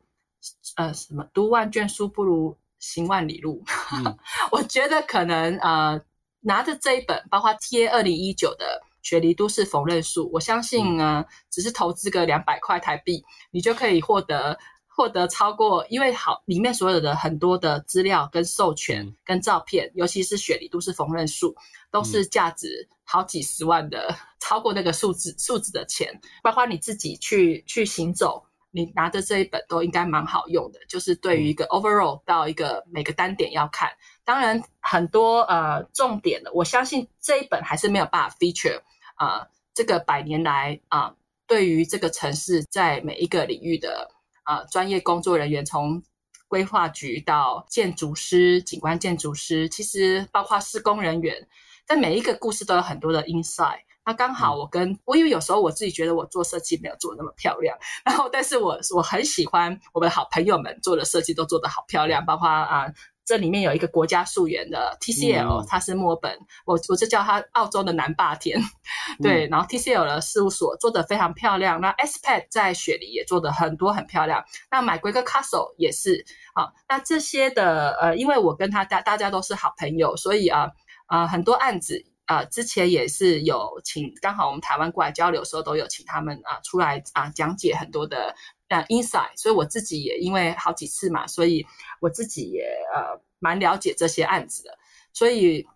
呃，什么读万卷书不如行万里路。嗯、我觉得可能呃，拿着这一本，包括 TA 二零一九的雪梨都市缝纫术，我相信呢，嗯、只是投资个两百块台币，你就可以获得。获得超过，因为好里面所有的很多的资料跟授权跟照片，尤其是雪梨都市缝纫术，都是价值好几十万的，嗯、超过那个数字数字的钱。包括你自己去去行走，你拿着这一本都应该蛮好用的。就是对于一个 overall 到一个每个单点要看，当然很多呃重点的，我相信这一本还是没有办法 feature 啊、呃，这个百年来啊、呃，对于这个城市在每一个领域的。啊、呃，专业工作人员从规划局到建筑师、景观建筑师，其实包括施工人员，在每一个故事都有很多的 insight。那刚好我跟我，因为有时候我自己觉得我做设计没有做那么漂亮，然后但是我我很喜欢我们好朋友们做的设计都做得好漂亮，包括啊。呃这里面有一个国家溯源的 TCL，它是墨尔本，我我就叫它澳洲的南霸天，对，然后 TCL 的事务所做得非常漂亮。那 SPAD 在雪梨也做得很多很漂亮。那 McGregor Castle 也是啊。那这些的呃，因为我跟他大大家都是好朋友，所以啊啊、呃、很多案子啊、呃、之前也是有请，刚好我们台湾过来交流的时候都有请他们啊出来啊讲解很多的呃。Inside，所以我自己也因为好几次嘛，所以我自己也呃蛮了解这些案子的，所以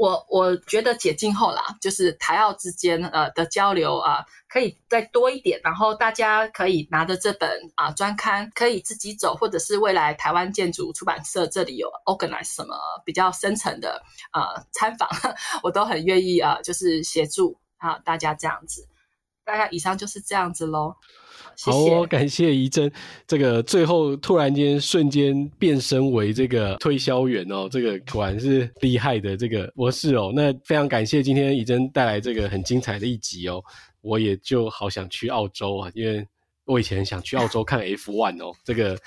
我我觉得解禁后啦，就是台澳之间呃的交流啊、可以再多一点，然后大家可以拿着这本啊、专刊，可以自己走，或者是未来台湾建筑出版社这里有 organize 什么比较深层的呃参访，我都很愿意啊、就是协助啊大家这样子，大概以上就是这样子喽。谢谢好，感谢怡珍。这个最后突然间瞬间变身为这个推销员哦，这个果然是厉害的这个博士哦。那非常感谢今天怡珍带来这个很精彩的一集哦。我也就好想去澳洲啊，因为我以前想去澳洲看 F1 哦，这个。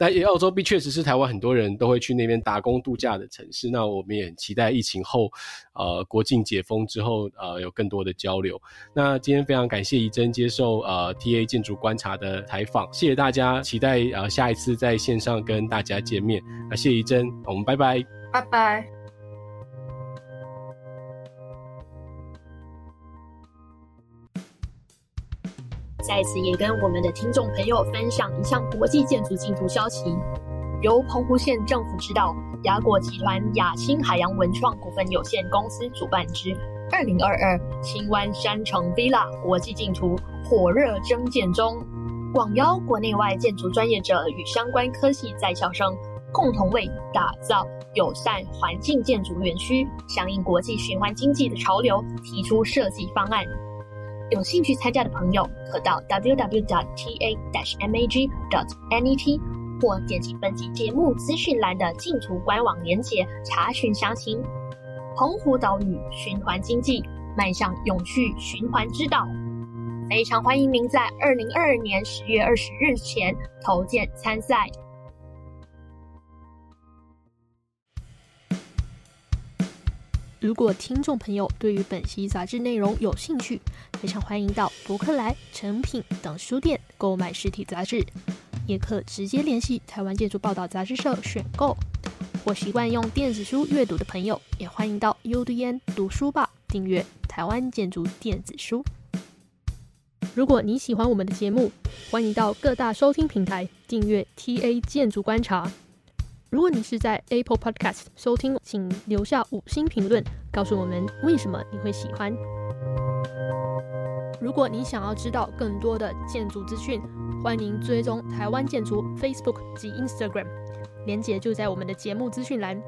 但澳洲币确实是台湾很多人都会去那边打工度假的城市。那我们也期待疫情后，呃，国境解封之后，呃，有更多的交流。那今天非常感谢怡真接受呃 TA 建筑观察的采访，谢谢大家，期待呃下一次在线上跟大家见面。那谢谢怡真，我们拜拜，拜拜。在此也跟我们的听众朋友分享一项国际建筑竞图消息，由澎湖县政府指导，雅果集团亚青海洋文创股份有限公司主办之二零二二青湾山城 Villa 国际竞图火热征件中，广邀国内外建筑专业者与相关科系在校生，共同为打造友善环境建筑园区，响应国际循环经济的潮流，提出设计方案。有兴趣参加的朋友，可到 www.ta-mag.net 或点击本集节目资讯栏的进图官网链接查询详情。澎湖岛屿循环经济，迈向永续循环之道。非常欢迎您在二零二二年十月二十日前投件参赛。如果听众朋友对于本期杂志内容有兴趣，非常欢迎到博客来、诚品等书店购买实体杂志，也可直接联系台湾建筑报道杂志社选购。或习惯用电子书阅读的朋友，也欢迎到 UDN 读书吧订阅台湾建筑电子书。如果你喜欢我们的节目，欢迎到各大收听平台订阅 TA 建筑观察。如果你是在 Apple Podcast 收听，请留下五星评论，告诉我们为什么你会喜欢。如果你想要知道更多的建筑资讯，欢迎追踪台湾建筑 Facebook 及 Instagram，连结就在我们的节目资讯栏。